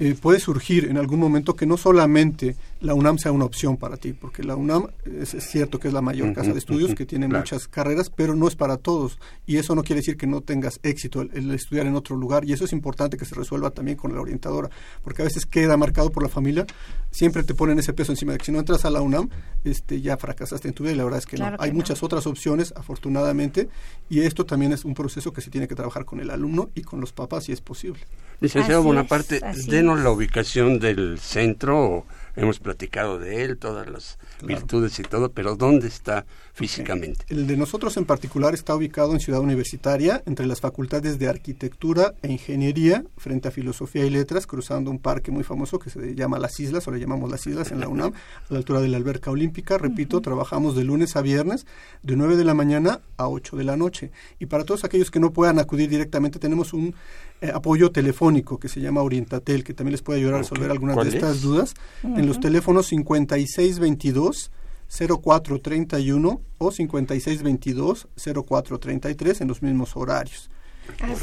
eh, puede surgir en algún momento que no solamente la UNAM sea una opción para ti, porque la UNAM es, cierto que es la mayor casa de estudios, que tiene muchas carreras, pero no es para todos. Y eso no quiere decir que no tengas éxito el, estudiar en otro lugar. Y eso es importante que se resuelva también con la orientadora, porque a veces queda marcado por la familia, siempre te ponen ese peso encima de que si no entras a la UNAM, este, ya fracasaste en tu vida. Y la verdad es que no. Hay muchas otras opciones, afortunadamente, y esto también es un proceso que se tiene que trabajar con el alumno y con los papás si es posible. Licenciado Bonaparte, denos la ubicación del centro, hemos platicado de él, todas las virtudes y todo, pero ¿dónde está físicamente? El de nosotros en particular está ubicado en Ciudad Universitaria, entre las facultades de Arquitectura e Ingeniería, frente a Filosofía y Letras, cruzando un parque muy famoso que se llama Las Islas, o le llamamos Las Islas en la UNAM, a la altura de la alberca olímpica. Repito, trabajamos de lunes a viernes, de 9 de la mañana a 8 de la noche. Y para todos aquellos que no puedan acudir directamente, tenemos un eh, apoyo telefónico que se llama Orientatel, que también les puede ayudar a resolver algunas de estas dudas, en los teléfonos 5622 0431 o 5622 0433 en los mismos horarios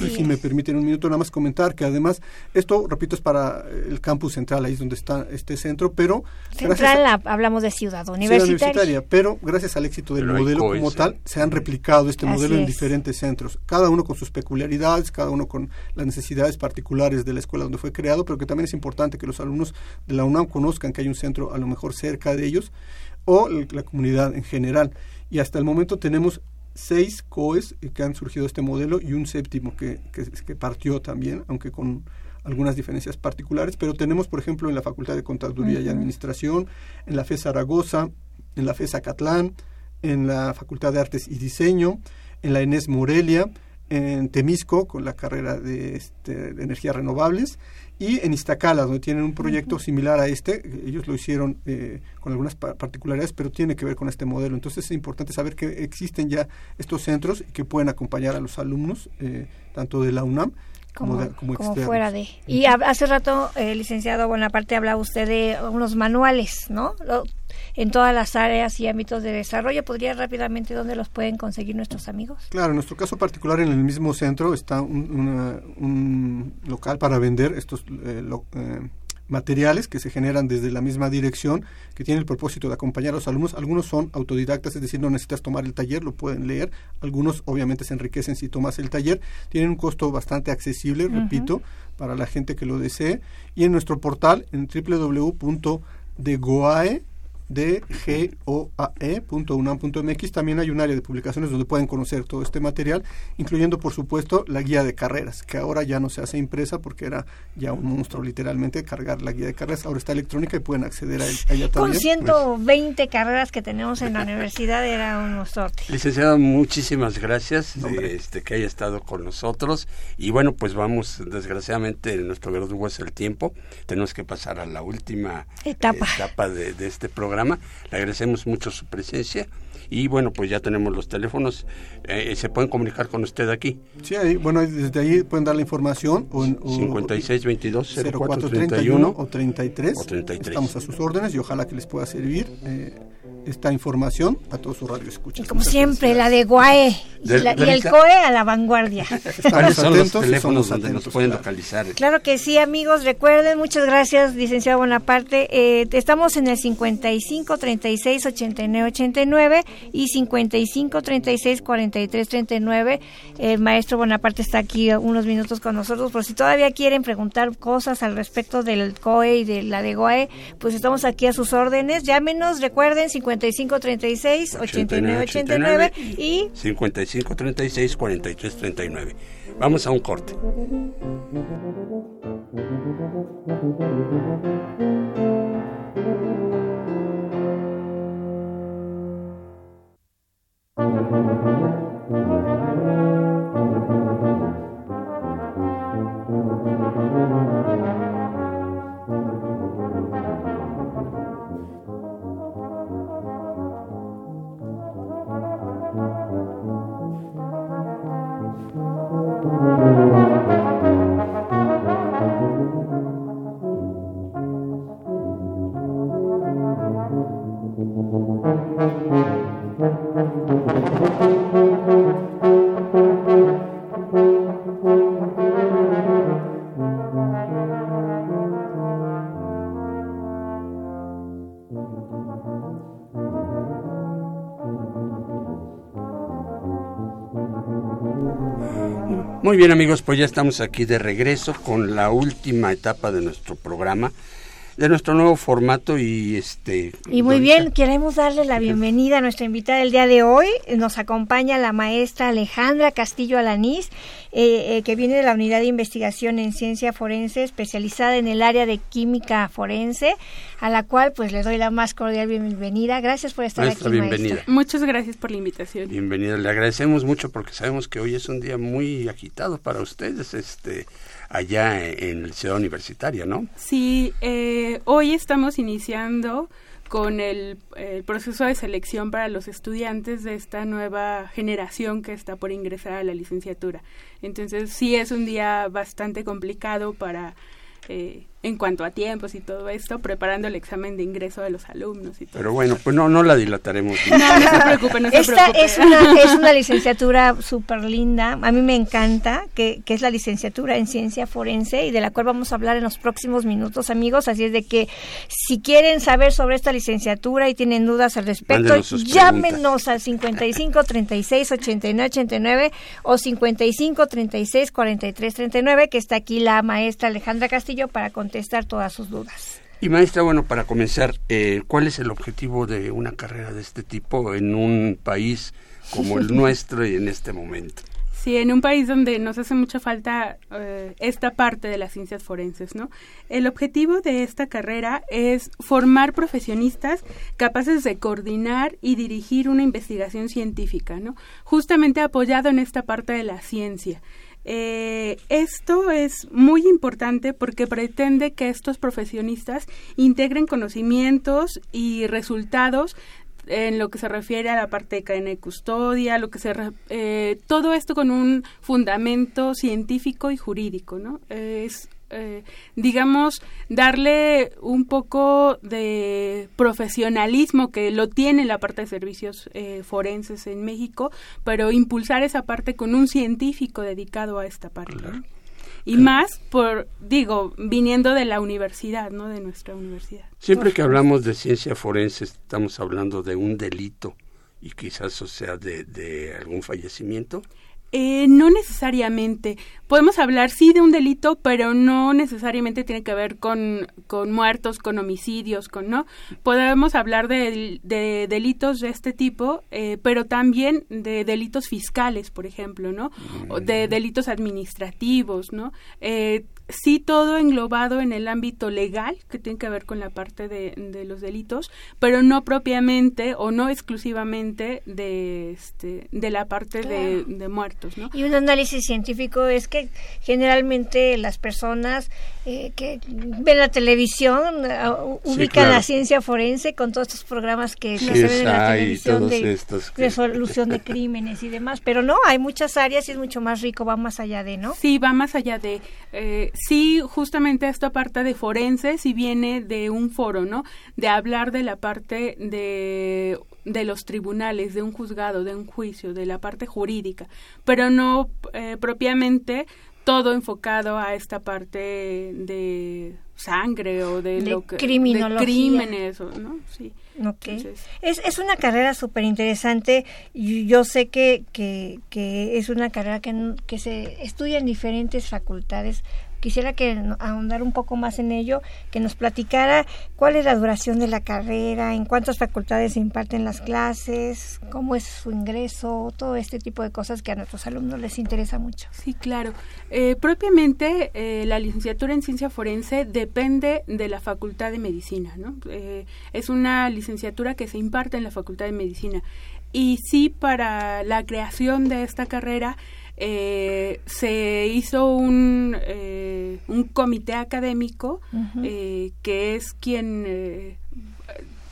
y si me permiten un minuto nada más comentar que además esto, repito, es para el campus central, ahí es donde está este centro, pero... Central hablamos de ciudad universitaria. pero gracias al éxito del modelo como tal, se han replicado este modelo en diferentes centros, cada uno con sus peculiaridades, cada uno con las necesidades particulares de la escuela donde fue creado, pero que también es importante que los alumnos de la UNAM conozcan que hay un centro a lo mejor cerca de ellos o la comunidad en general. Y hasta el momento tenemos seis COEs que han surgido de este modelo y un séptimo que, que, partió también, aunque con algunas diferencias particulares, pero tenemos, por ejemplo, en la Facultad de Contaduría y Administración, en la FE Zaragoza, en la FE Zacatlán, en la Facultad de Artes y Diseño, en la ENES Morelia, en Temisco con la carrera de, este, de energías renovables y en Iztacala, donde tienen un proyecto similar a este, ellos lo hicieron eh, con algunas particularidades, pero tiene que ver con este modelo. Entonces es importante saber que existen ya estos centros y que pueden acompañar a los alumnos, eh, tanto de la UNAM como, como, fuera de. Y hace rato, eh, licenciado Bonaparte, hablaba usted de unos manuales, ¿no? en todas las áreas y ámbitos de desarrollo. ¿Podría rápidamente dónde los pueden conseguir nuestros amigos? Claro, en nuestro caso particular, en el mismo centro está un, local para vender estos eh, eh, materiales que se generan desde la misma dirección, que tiene el propósito de acompañar a los alumnos. Algunos son autodidactas, es decir, no necesitas tomar el taller, lo pueden leer. Algunos obviamente se enriquecen si tomas el taller. Tienen un costo bastante accesible, repito, para la gente que lo desee. Y en nuestro portal, en www.degoae dgoae.unam.mx también hay un área de publicaciones donde pueden conocer todo este material, incluyendo por supuesto la guía de carreras, que ahora ya no se hace impresa porque era ya un monstruo literalmente cargar la guía de carreras, ahora está electrónica y pueden acceder a, ella también. Con 120 carreras que tenemos en la universidad era un monstruo. Licenciado, muchísimas gracias este, que haya estado con nosotros. Y bueno, pues vamos, desgraciadamente nuestro verdugo es el tiempo, tenemos que pasar a la última etapa, etapa de este programa le agradecemos mucho su presencia y bueno, pues ya tenemos los teléfonos. Eh, ¿Se pueden comunicar con usted aquí? Sí, bueno, desde ahí pueden dar la información. O, o 5622 0431 o 33. o 33. Estamos a sus órdenes y ojalá que les pueda servir. Eh, esta información a todos sus radioescuchas. Como siempre, la de Guae y, el COE a la vanguardia. ¿Cuáles son los teléfonos donde nos pueden localizar? Claro que sí, amigos. Recuerden, muchas gracias, licenciado Bonaparte. Eh, estamos en el 55 36 89 89 y 55 36 43 39. El maestro Bonaparte está aquí unos minutos con nosotros. Por si todavía quieren preguntar cosas al respecto del COE y de la de Guae, pues estamos aquí a sus órdenes. Llámenos, recuerden, 55 5536 8989 y 5536 4339. Vamos a un corte. Muy bien amigos, pues ya estamos aquí de regreso con la última etapa de nuestro programa de nuestro nuevo formato y este y muy bien queremos darle la bienvenida a nuestra invitada del día de hoy. Nos acompaña la maestra Alejandra Castillo Alanís eh, eh, que viene de la unidad de investigación en ciencia forense especializada en el área de química forense a la cual pues le doy la más cordial bienvenida. Gracias por estar aquí bienvenida. Muchas gracias por la invitación. Bienvenida. Le agradecemos mucho porque sabemos que hoy es un día muy agitado para ustedes este allá en, el Ciudad Universitaria, ¿no? Sí, eh, hoy estamos iniciando con el, proceso de selección para los estudiantes de esta nueva generación que está por ingresar a la licenciatura. Entonces sí es un día bastante complicado para eh, en cuanto a tiempos y todo esto, preparando el examen de ingreso de los alumnos y todo. Pero bueno, pues no, no la dilataremos. no, no se preocupe, no se Esta Es, una, es una licenciatura súper linda, a mí me encanta, que, que es la licenciatura en ciencia forense y de la cual vamos a hablar en los próximos minutos, amigos, así es de que si quieren saber sobre esta licenciatura y tienen dudas al respecto, llámenos al 55 36 89 89 o 55 36 43 39, que está aquí la maestra Alejandra Castillo para contestar estar todas sus dudas. Y maestra, bueno, para comenzar, eh, ¿cuál es el objetivo de una carrera de este tipo en un país como el nuestro y en este momento? Sí, en un país donde nos hace mucha falta eh, esta parte de las ciencias forenses, ¿no? El objetivo de esta carrera es formar profesionistas capaces de coordinar y dirigir una investigación científica, ¿no? Justamente apoyado en esta parte de la ciencia. Eh, esto es muy importante porque pretende que estos profesionistas integren conocimientos y resultados en lo que se refiere a la parte de cadena de custodia, lo que se eh, todo esto con un fundamento científico y jurídico, ¿no? es eh, digamos, darle un poco de profesionalismo que lo tiene la parte de servicios eh, forenses en México, pero impulsar esa parte con un científico dedicado a esta parte. Y más por, digo, viniendo de la universidad, ¿no? De nuestra universidad. Siempre que hablamos de ciencia forense estamos hablando de un delito y quizás o sea de, de algún fallecimiento. Eh, no necesariamente. Podemos hablar, sí, de un delito, pero no necesariamente tiene que ver con, con muertos, con homicidios, con no. Podemos hablar de, de delitos de este tipo, eh, pero también de delitos fiscales, por ejemplo, ¿no? O de mm. delitos administrativos, ¿no? Eh, sí todo englobado en el ámbito legal, que tiene que ver con la parte de, de los delitos, pero no propiamente o no exclusivamente de, este, de la parte de, de, muertos. ¿no? Y un análisis científico es que generalmente las personas eh, que ven la televisión uh, ubican la ciencia forense con todos estos programas que se ven en la televisión de resolución de crímenes y demás, pero no, hay muchas áreas y es mucho más rico, va más allá de, ¿no? Sí, va más allá de... Eh, sí, justamente esta parte de forense sí viene de un foro, ¿no? De hablar de la parte de, de los tribunales, de un juzgado, de un juicio, de la parte jurídica, pero no eh, propiamente todo enfocado a esta parte de sangre o de, lo que, criminología. de crímenes, ¿no? Sí. Okay. es, es una carrera súper interesante. Yo sé que, que, que, es una carrera que, que se estudia en diferentes facultades, quisiera que ahondar un poco más en ello, que nos platicara cuál es la duración de la carrera, en cuántas facultades se imparten las clases, cómo es su ingreso, todo este tipo de cosas que a nuestros alumnos les interesa mucho. Sí, claro. Eh, propiamente eh, la licenciatura en ciencia forense depende de la Facultad de Medicina, ¿no? Eh, es una licenciatura que se imparte en la Facultad de Medicina. Y sí, para la creación de esta carrera, eh, se hizo un, eh, un comité académico eh, que es quien eh,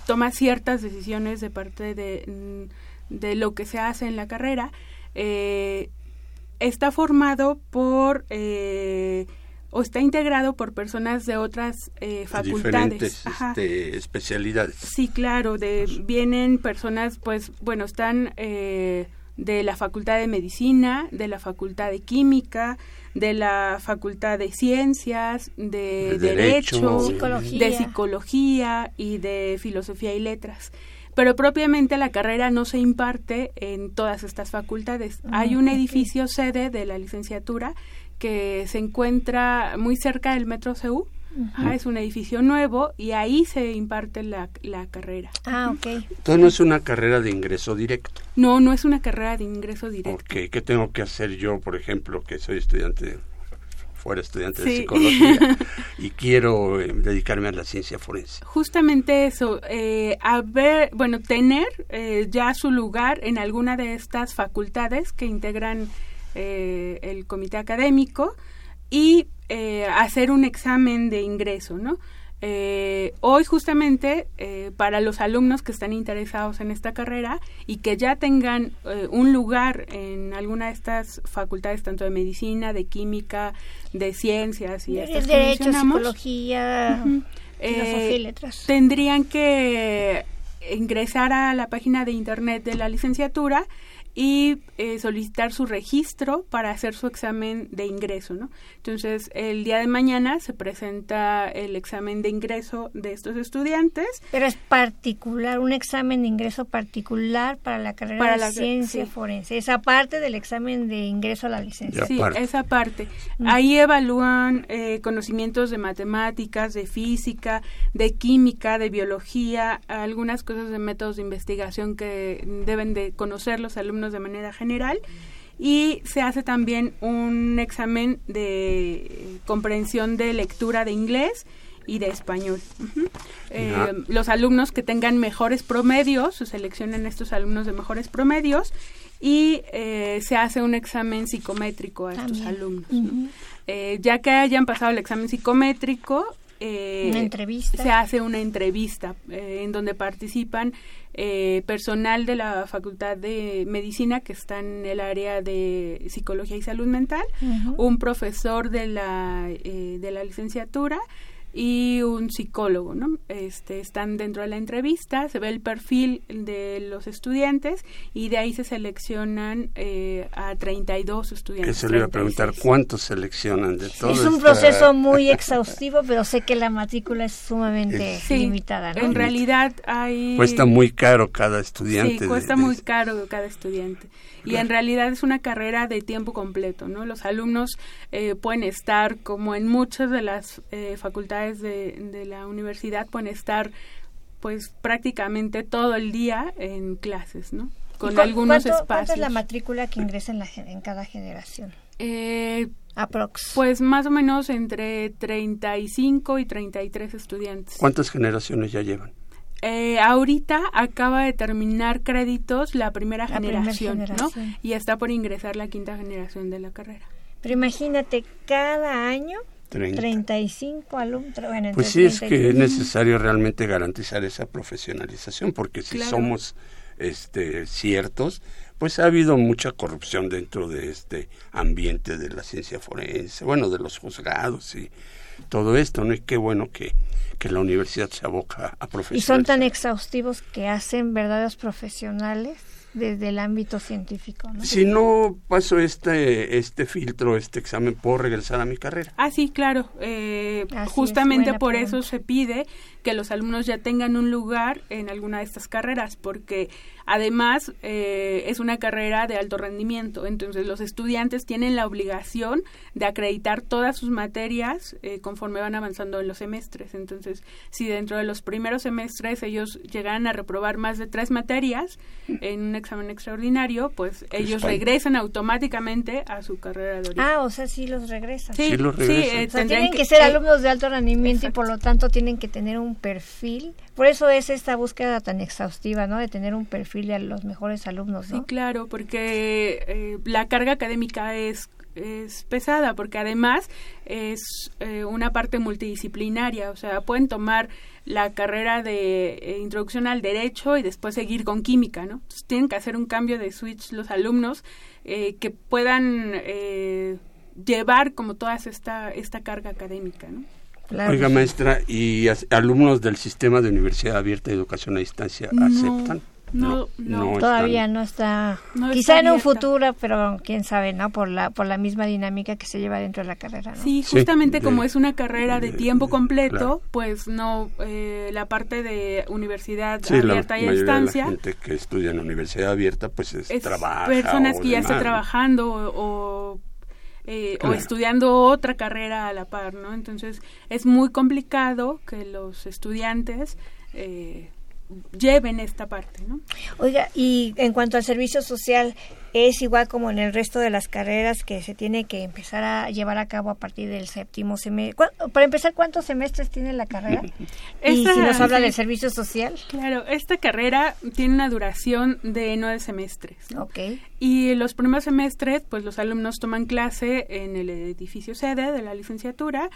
toma ciertas decisiones de parte de, de, lo que se hace en la carrera. está formado por o está integrado por personas de otras facultades. Diferentes este, especialidades. Sí, claro, de, vienen personas, pues, bueno, están de la Facultad de Medicina, de la Facultad de Química, de la Facultad de Ciencias, de, Derecho, de Psicología y de Filosofía y Letras. Pero propiamente la carrera no se imparte en todas estas facultades. Ah, Hay un edificio sede de la licenciatura que se encuentra muy cerca del Metro CEU, es un edificio nuevo y ahí se imparte la, la carrera. Ah, ok. Entonces no es una carrera de ingreso directo. No, no es una carrera de ingreso directo. Ok, ¿qué tengo que hacer yo, por ejemplo, que soy estudiante, fuera estudiante de psicología y quiero eh, dedicarme a la ciencia forense? Justamente eso, eh, ver, bueno, tener eh, ya su lugar en alguna de estas facultades que integran eh, el comité académico y eh, hacer un examen de ingreso, ¿no? Eh, hoy justamente eh, para los alumnos que están interesados en esta carrera y que ya tengan un lugar en alguna de estas facultades, tanto de medicina, de química, de ciencias y estas Derecho, psicología, filosofía y letras. Tendrían que ingresar a la página de internet de la licenciatura y eh, solicitar su registro para hacer su examen de ingreso, ¿no? Entonces, el día de mañana se presenta el examen de ingreso de estos estudiantes. Pero es particular, un examen de ingreso particular para la carrera Para de la- ciencia sí. forense. Esa parte del examen de ingreso a la licencia. Sí, esa parte. Ahí evalúan eh, conocimientos de matemáticas, de física, de química, de biología, algunas cosas de métodos de investigación que deben de conocer los alumnos de manera general. Y se hace también un examen de comprensión de lectura de inglés y de español. Eh, los alumnos que tengan mejores promedios, se seleccionan estos alumnos de mejores promedios y eh, se hace un examen psicométrico a estos alumnos. ¿no? Eh, ya que hayan pasado el examen psicométrico, eh, Una entrevista. se hace una entrevista eh, en donde participan eh, personal de la Facultad de Medicina que está en el área de Psicología y Salud Mental, un profesor de la, eh, de la licenciatura y un psicólogo, ¿no? Este, están dentro de la entrevista, se ve el perfil de los estudiantes y de ahí se seleccionan eh, a 32 estudiantes. Eso le iba a preguntar 36. cuántos seleccionan de todo. Es un proceso muy exhaustivo, pero sé que la matrícula es sumamente Sí, limitada. ¿no? En realidad hay... Cuesta muy caro cada estudiante. Sí, cuesta de- muy caro cada estudiante. Y en realidad es una carrera de tiempo completo, ¿no? Los alumnos eh, pueden estar, como en muchas de las eh, facultades de, de la universidad, pueden estar pues prácticamente todo el día en clases, ¿no? ¿Y Con cu- algunos cuánto- espacios. ¿Cuánto es la matrícula que ingresa en, la gen- en cada generación? Eh, Aprox. Pues más o menos entre 35 y 33 estudiantes. ¿Cuántas generaciones ya llevan? Eh, ahorita acaba de terminar créditos la primera La primer generación, generación. ¿no? Y está por ingresar la quinta generación de la carrera. Pero imagínate, cada año Treinta. 35 alumnos. Bueno, Pues sí, es 30 y que es 30. necesario realmente garantizar esa profesionalización, porque si Claro. somos este, ciertos, pues ha habido mucha corrupción dentro de este ambiente de la ciencia forense, bueno, de los juzgados y todo esto, ¿no? Y qué bueno que, que la universidad se aboca a Y profesionalizar. son tan exhaustivos que hacen verdaderos profesionales desde el ámbito científico, ¿no? Si no paso este, este filtro, este examen, ¿puedo regresar a mi carrera? Ah, sí, claro. Eh, es, justamente buena por pregunta. eso se pide que los alumnos ya tengan un lugar en alguna de estas carreras, porque además eh, es una carrera de alto rendimiento. Entonces los estudiantes tienen la obligación de acreditar todas sus materias eh, conforme van avanzando en los semestres. Entonces, si dentro de los primeros semestres ellos llegaran a reprobar más de tres materias en un examen extraordinario, pues ellos España. regresan automáticamente a su carrera de origen. Ah, o sea, sí los regresan. Sí, Sí los sí, regresan. eh, o sea, tienen que- que, ser eh, alumnos de alto rendimiento y por lo tanto tienen que tener un perfil. Por eso es esta búsqueda tan exhaustiva, ¿no? De tener un perfil de los mejores alumnos, ¿no? Sí, claro, porque eh, la carga académica es es pesada porque además es eh, una parte multidisciplinaria, o sea, pueden tomar la carrera de eh, introducción al derecho y después seguir con química, ¿no? Entonces tienen que hacer un cambio de switch los alumnos eh, que puedan eh, llevar como toda esta esta carga académica, ¿no? Oiga, maestra, ¿y alumnos del sistema de Universidad Abierta de Educación a Distancia No, aceptan? no, no. Todavía están- no está. No Quizá está en un futuro, pero quién sabe, ¿no? Por la por la misma dinámica que se lleva dentro de la carrera, ¿no? Sí, justamente de- como es una carrera de tiempo completo, claro. pues no, eh, la parte de universidad Sí, la abierta y a mayoría de la distancia gente que estudia en la Universidad Abierta, pues es, es trabaja personas que ya están ¿no? trabajando o, o, eh, o estudiando otra carrera a la par, ¿no? Entonces es muy complicado que los estudiantes eh, lleven esta parte, ¿no? Oiga, y en cuanto al servicio social, es igual como en el resto de las carreras que se tiene que empezar a llevar a cabo a partir del séptimo semestre. Para empezar, ¿cuántos semestres tiene la carrera? y Esta- si nos habla sí. del servicio social. Claro, esta carrera tiene una duración de nueve semestres. ¿no? Ok. Y los primeros semestres, pues los alumnos toman clase en el edificio sede de la licenciatura.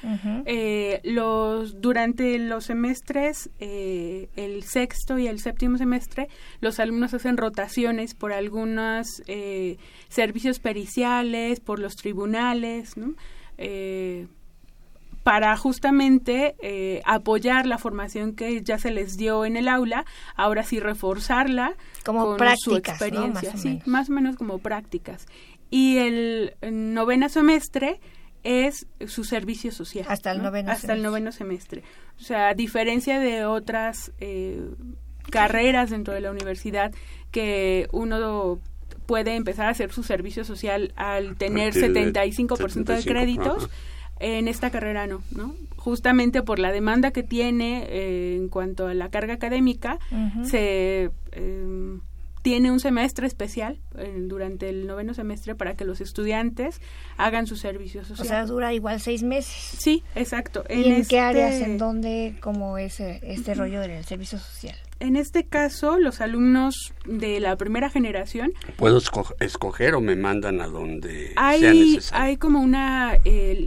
Eh, los durante los semestres, eh, el sexto y el séptimo semestre, los alumnos hacen rotaciones por algunos eh, servicios periciales, por los tribunales, ¿no? Eh, para justamente eh, apoyar la formación que ya se les dio en el aula, ahora sí reforzarla como con prácticas, su ¿no? experiencia, Más o sí, menos. más o menos como prácticas. Y el noveno semestre es su servicio social. Hasta el ¿no? noveno Hasta el semestre. noveno semestre. O sea, a diferencia de otras eh, carreras dentro de la universidad que uno puede empezar a hacer su servicio social al tener partir de 75% de 75, créditos, ajá. en esta carrera no, ¿no? Justamente por la demanda que tiene eh, en cuanto a la carga académica, se eh, tiene un semestre especial eh, durante el noveno semestre para que los estudiantes hagan su servicio O social. sea, dura igual seis meses. Sí, exacto. ¿Y en, este- qué áreas, en dónde, cómo es eh, este rollo del servicio social? En este caso, los alumnos de la primera generación ¿Puedo esco- escoger o me mandan a donde sea necesario? hay como una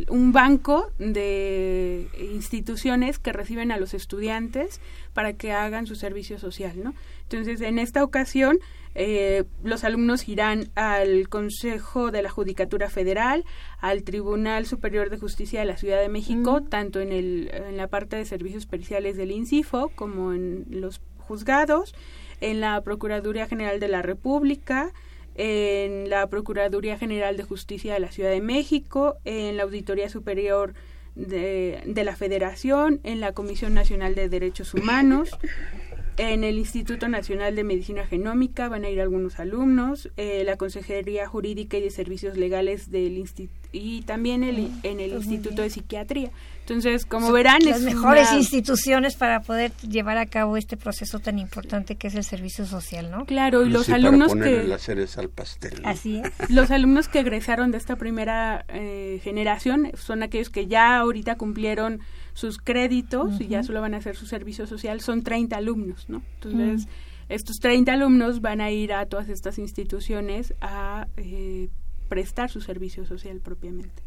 un banco de instituciones que reciben a los estudiantes para que hagan su servicio social, ¿no? Entonces, en esta ocasión, eh, los alumnos irán al Consejo de la Judicatura Federal, al Tribunal Superior de Justicia de la Ciudad de México, tanto en, el, en la parte de servicios periciales del INCIFO como en los juzgados, en la Procuraduría General de la República, en la Procuraduría General de Justicia de la Ciudad de México, en la Auditoría Superior de, de la Federación, en la Comisión Nacional de Derechos Humanos, en el Instituto Nacional de Medicina Genómica van a ir algunos alumnos, eh, la Consejería Jurídica y de Servicios Legales del y también el, en el pues Instituto de Psiquiatría. Entonces, como verán, las es mejores una- instituciones para poder llevar a cabo este proceso tan importante que es el servicio social, ¿no? Claro, y los sí, para alumnos ponerle que... la cereza al pastel. ¿no? Así es. Los alumnos que egresaron de esta primera eh, generación son aquellos que ya ahorita cumplieron sus créditos y ya solo van a hacer su servicio social. Son 30 alumnos, ¿no? Entonces, estos 30 alumnos van a ir a todas estas instituciones a eh, prestar su servicio social propiamente.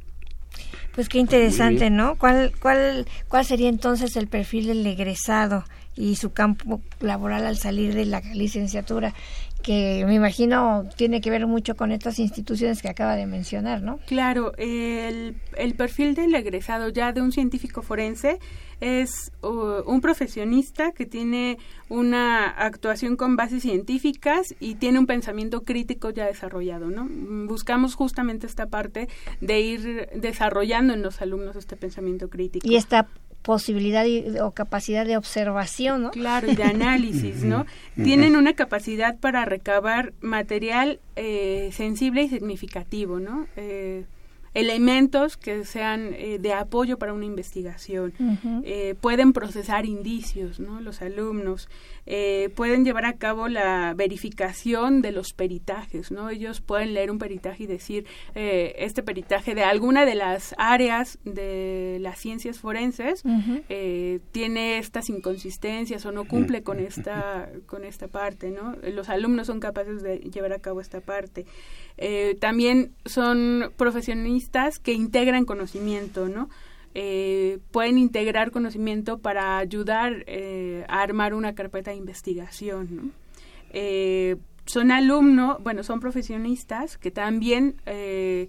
Pues qué interesante. ¿no? ¿Cuál, cuál, ¿Cuál sería entonces el perfil del egresado y su campo laboral al salir de la licenciatura? Que me imagino tiene que ver mucho con estas instituciones que acaba de mencionar, ¿no? Claro, el, el perfil del egresado ya de un científico forense es uh, un profesionista que tiene una actuación con bases científicas y tiene un pensamiento crítico ya desarrollado, ¿no? Buscamos justamente esta parte de ir desarrollando en los alumnos este pensamiento crítico. Y esta posibilidad y- o capacidad de observación, ¿no? Claro, y de análisis, ¿no? Tienen una capacidad para recabar material eh, sensible y significativo, ¿no? Eh, elementos que sean eh, de apoyo para una investigación. Eh, pueden procesar indicios, ¿no? Los alumnos eh, pueden llevar a cabo la verificación de los peritajes, ¿no? Ellos pueden leer un peritaje y decir eh, este peritaje de alguna de las áreas de las ciencias forenses eh, tiene estas inconsistencias o no cumple con esta con esta parte, ¿no? Los alumnos son capaces de llevar a cabo esta parte. Eh, también son profesionistas que integran conocimiento, ¿no? Eh, pueden integrar conocimiento para ayudar eh, a armar una carpeta de investigación, ¿no? Eh, son alumnos, bueno, son profesionistas que también eh,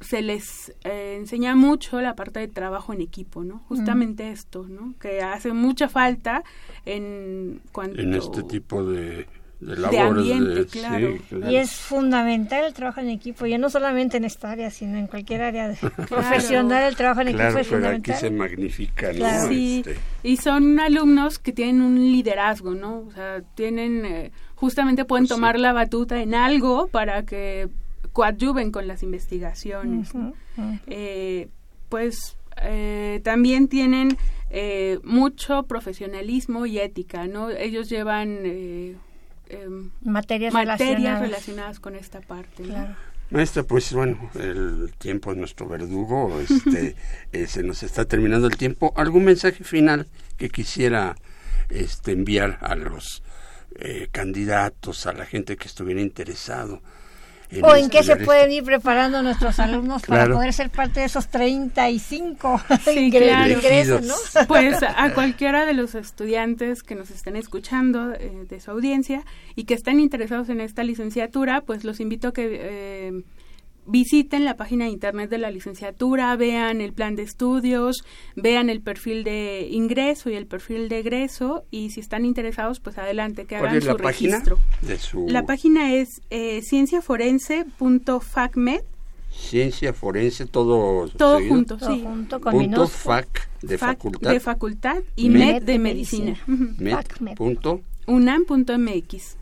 se les eh, enseña mucho la parte de trabajo en equipo, ¿no? Justamente esto, ¿no? Que hace mucha falta en cuanto En este tipo de, de De ambiente, sí, claro. claro. Y es fundamental el trabajo en equipo, ya no solamente en esta área, sino en cualquier área de- profesional, el trabajo en Claro, equipo es pero aquí fundamental. se magnifica, ¿no? Claro. Sí, Este, y son alumnos que tienen un liderazgo, ¿no? O sea, tienen, eh, justamente pueden Pues sí. tomar la batuta en algo para que coadyuven con las investigaciones. ¿no? Eh, pues eh, también tienen eh, mucho profesionalismo y ética, ¿no? Ellos llevan eh, em, Materias materias relacionadas. relacionadas con esta parte. ¿no? Claro. Maestra, pues bueno, el tiempo es nuestro verdugo, este, eh, se nos está terminando el tiempo. ¿Algún mensaje final que quisiera este, enviar a los eh, candidatos, a la gente que estuviera interesado? ¿O en qué se estudiar pueden ir preparando nuestros alumnos para poder ser parte de esos 35 Sí, claro. ingresos, ¿no? Pues a a cualquiera de los estudiantes que nos estén escuchando eh, de su audiencia y que estén interesados en esta licenciatura, pues los invito a que eh, visiten la página de internet de la licenciatura, vean el plan de estudios, vean el perfil de ingreso y el perfil de egreso y si están interesados, pues adelante, que hagan ¿Cuál es su la página registro. de su La página es eh, cienciaforense.facmed ciencia forense todo todo seguido? junto, Todo sí. junto, con punto fac de Fac facultad de facultad y Med med, de medicina. medicina. Med Facmed. punto unam.mx.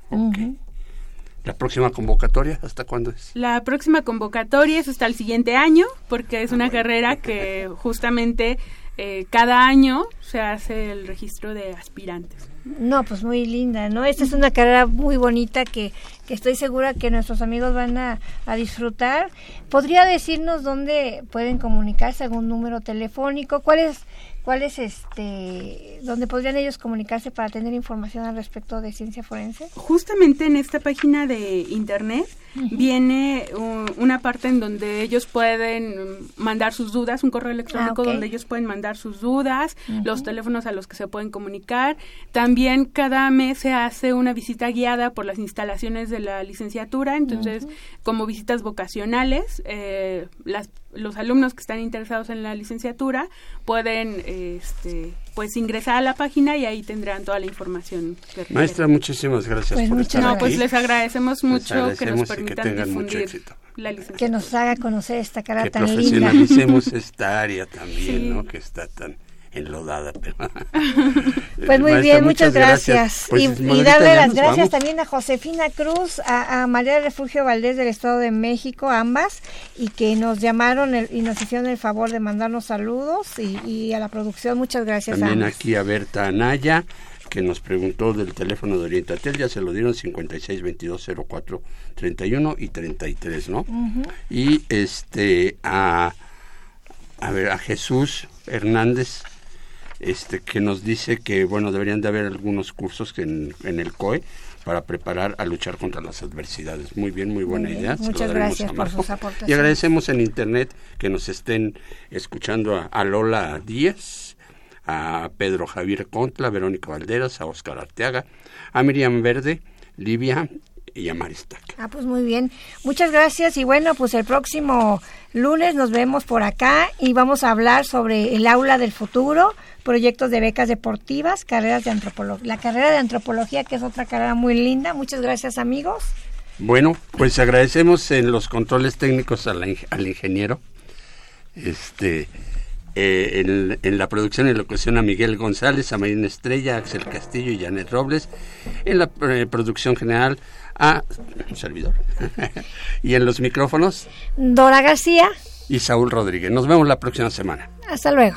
la próxima convocatoria hasta cuándo es La próxima convocatoria es hasta el siguiente año, porque Ah, es una carrera que justamente eh, cada año se hace el registro de aspirantes. No, pues muy linda, ¿no? Esta es una carrera muy bonita que, que estoy segura que nuestros amigos van a, a disfrutar. ¿Podría decirnos dónde pueden comunicarse, algún número telefónico? ¿Cuál es, cuál es este, dónde podrían ellos comunicarse para tener información al respecto de ciencia forense? Justamente en esta página de internet viene uh, una parte en donde ellos pueden mandar sus dudas, un correo electrónico Ah, donde ellos pueden mandar sus dudas, los teléfonos a los que se pueden comunicar. También cada mes se hace una visita guiada por las instalaciones de la licenciatura, entonces como visitas vocacionales, eh, las, los alumnos que están interesados en la licenciatura pueden este, pues ingresar a la página y ahí tendrán toda la información que maestra muchísimas gracias Pues por estar No, aquí pues les agradecemos mucho que agradecemos y nos que permitan mucho difundir éxito. la. Que nos haga conocer esta carrera que tan linda. profesionalicemos esta área también Sí. no que está tan enlodada pero Pues muy Maestra, bien, muchas gracias. Pues, y, darle las gracias vamos. también a Josefina Cruz, a, a María Refugio Valdés del Estado de México, ambas, y que nos llamaron el- y nos hicieron el favor de mandarnos saludos y, y a la producción. Muchas gracias También a ambas. aquí a Berta Anaya, que nos preguntó del teléfono de Orientatel, ya se lo dieron 56 22 04 31 y 33, ¿no? Ujú. Y este a a ver a Jesús Hernández este que nos dice que bueno, deberían de haber algunos cursos que en, en el COE para preparar a luchar contra las adversidades. Muy bien, muy buena Muy bien. idea. Muchas gracias a por sus aportaciones. Y agradecemos en internet que nos estén escuchando a, a Lola Díaz, a Pedro Javier Contla, a Verónica Valderas, a Oscar Arteaga, a Miriam Verde, Livia y a Maristac. Ah, pues muy bien. Muchas gracias y bueno, pues el próximo lunes nos vemos por acá y vamos a hablar sobre el aula del futuro, proyectos de becas deportivas, carreras de antropología. La carrera de antropología, que es otra carrera muy linda. Muchas gracias, amigos. Bueno, pues agradecemos en los controles técnicos a la ing- al ingeniero, este, eh, en, en la producción y locución a Miguel González, a Marina Estrella, a Axel Castillo y Janet Robles, en la eh, producción general a un servidor, y en los micrófonos Dora García, y Saúl Rodríguez. Nos vemos la próxima semana. hasta luego.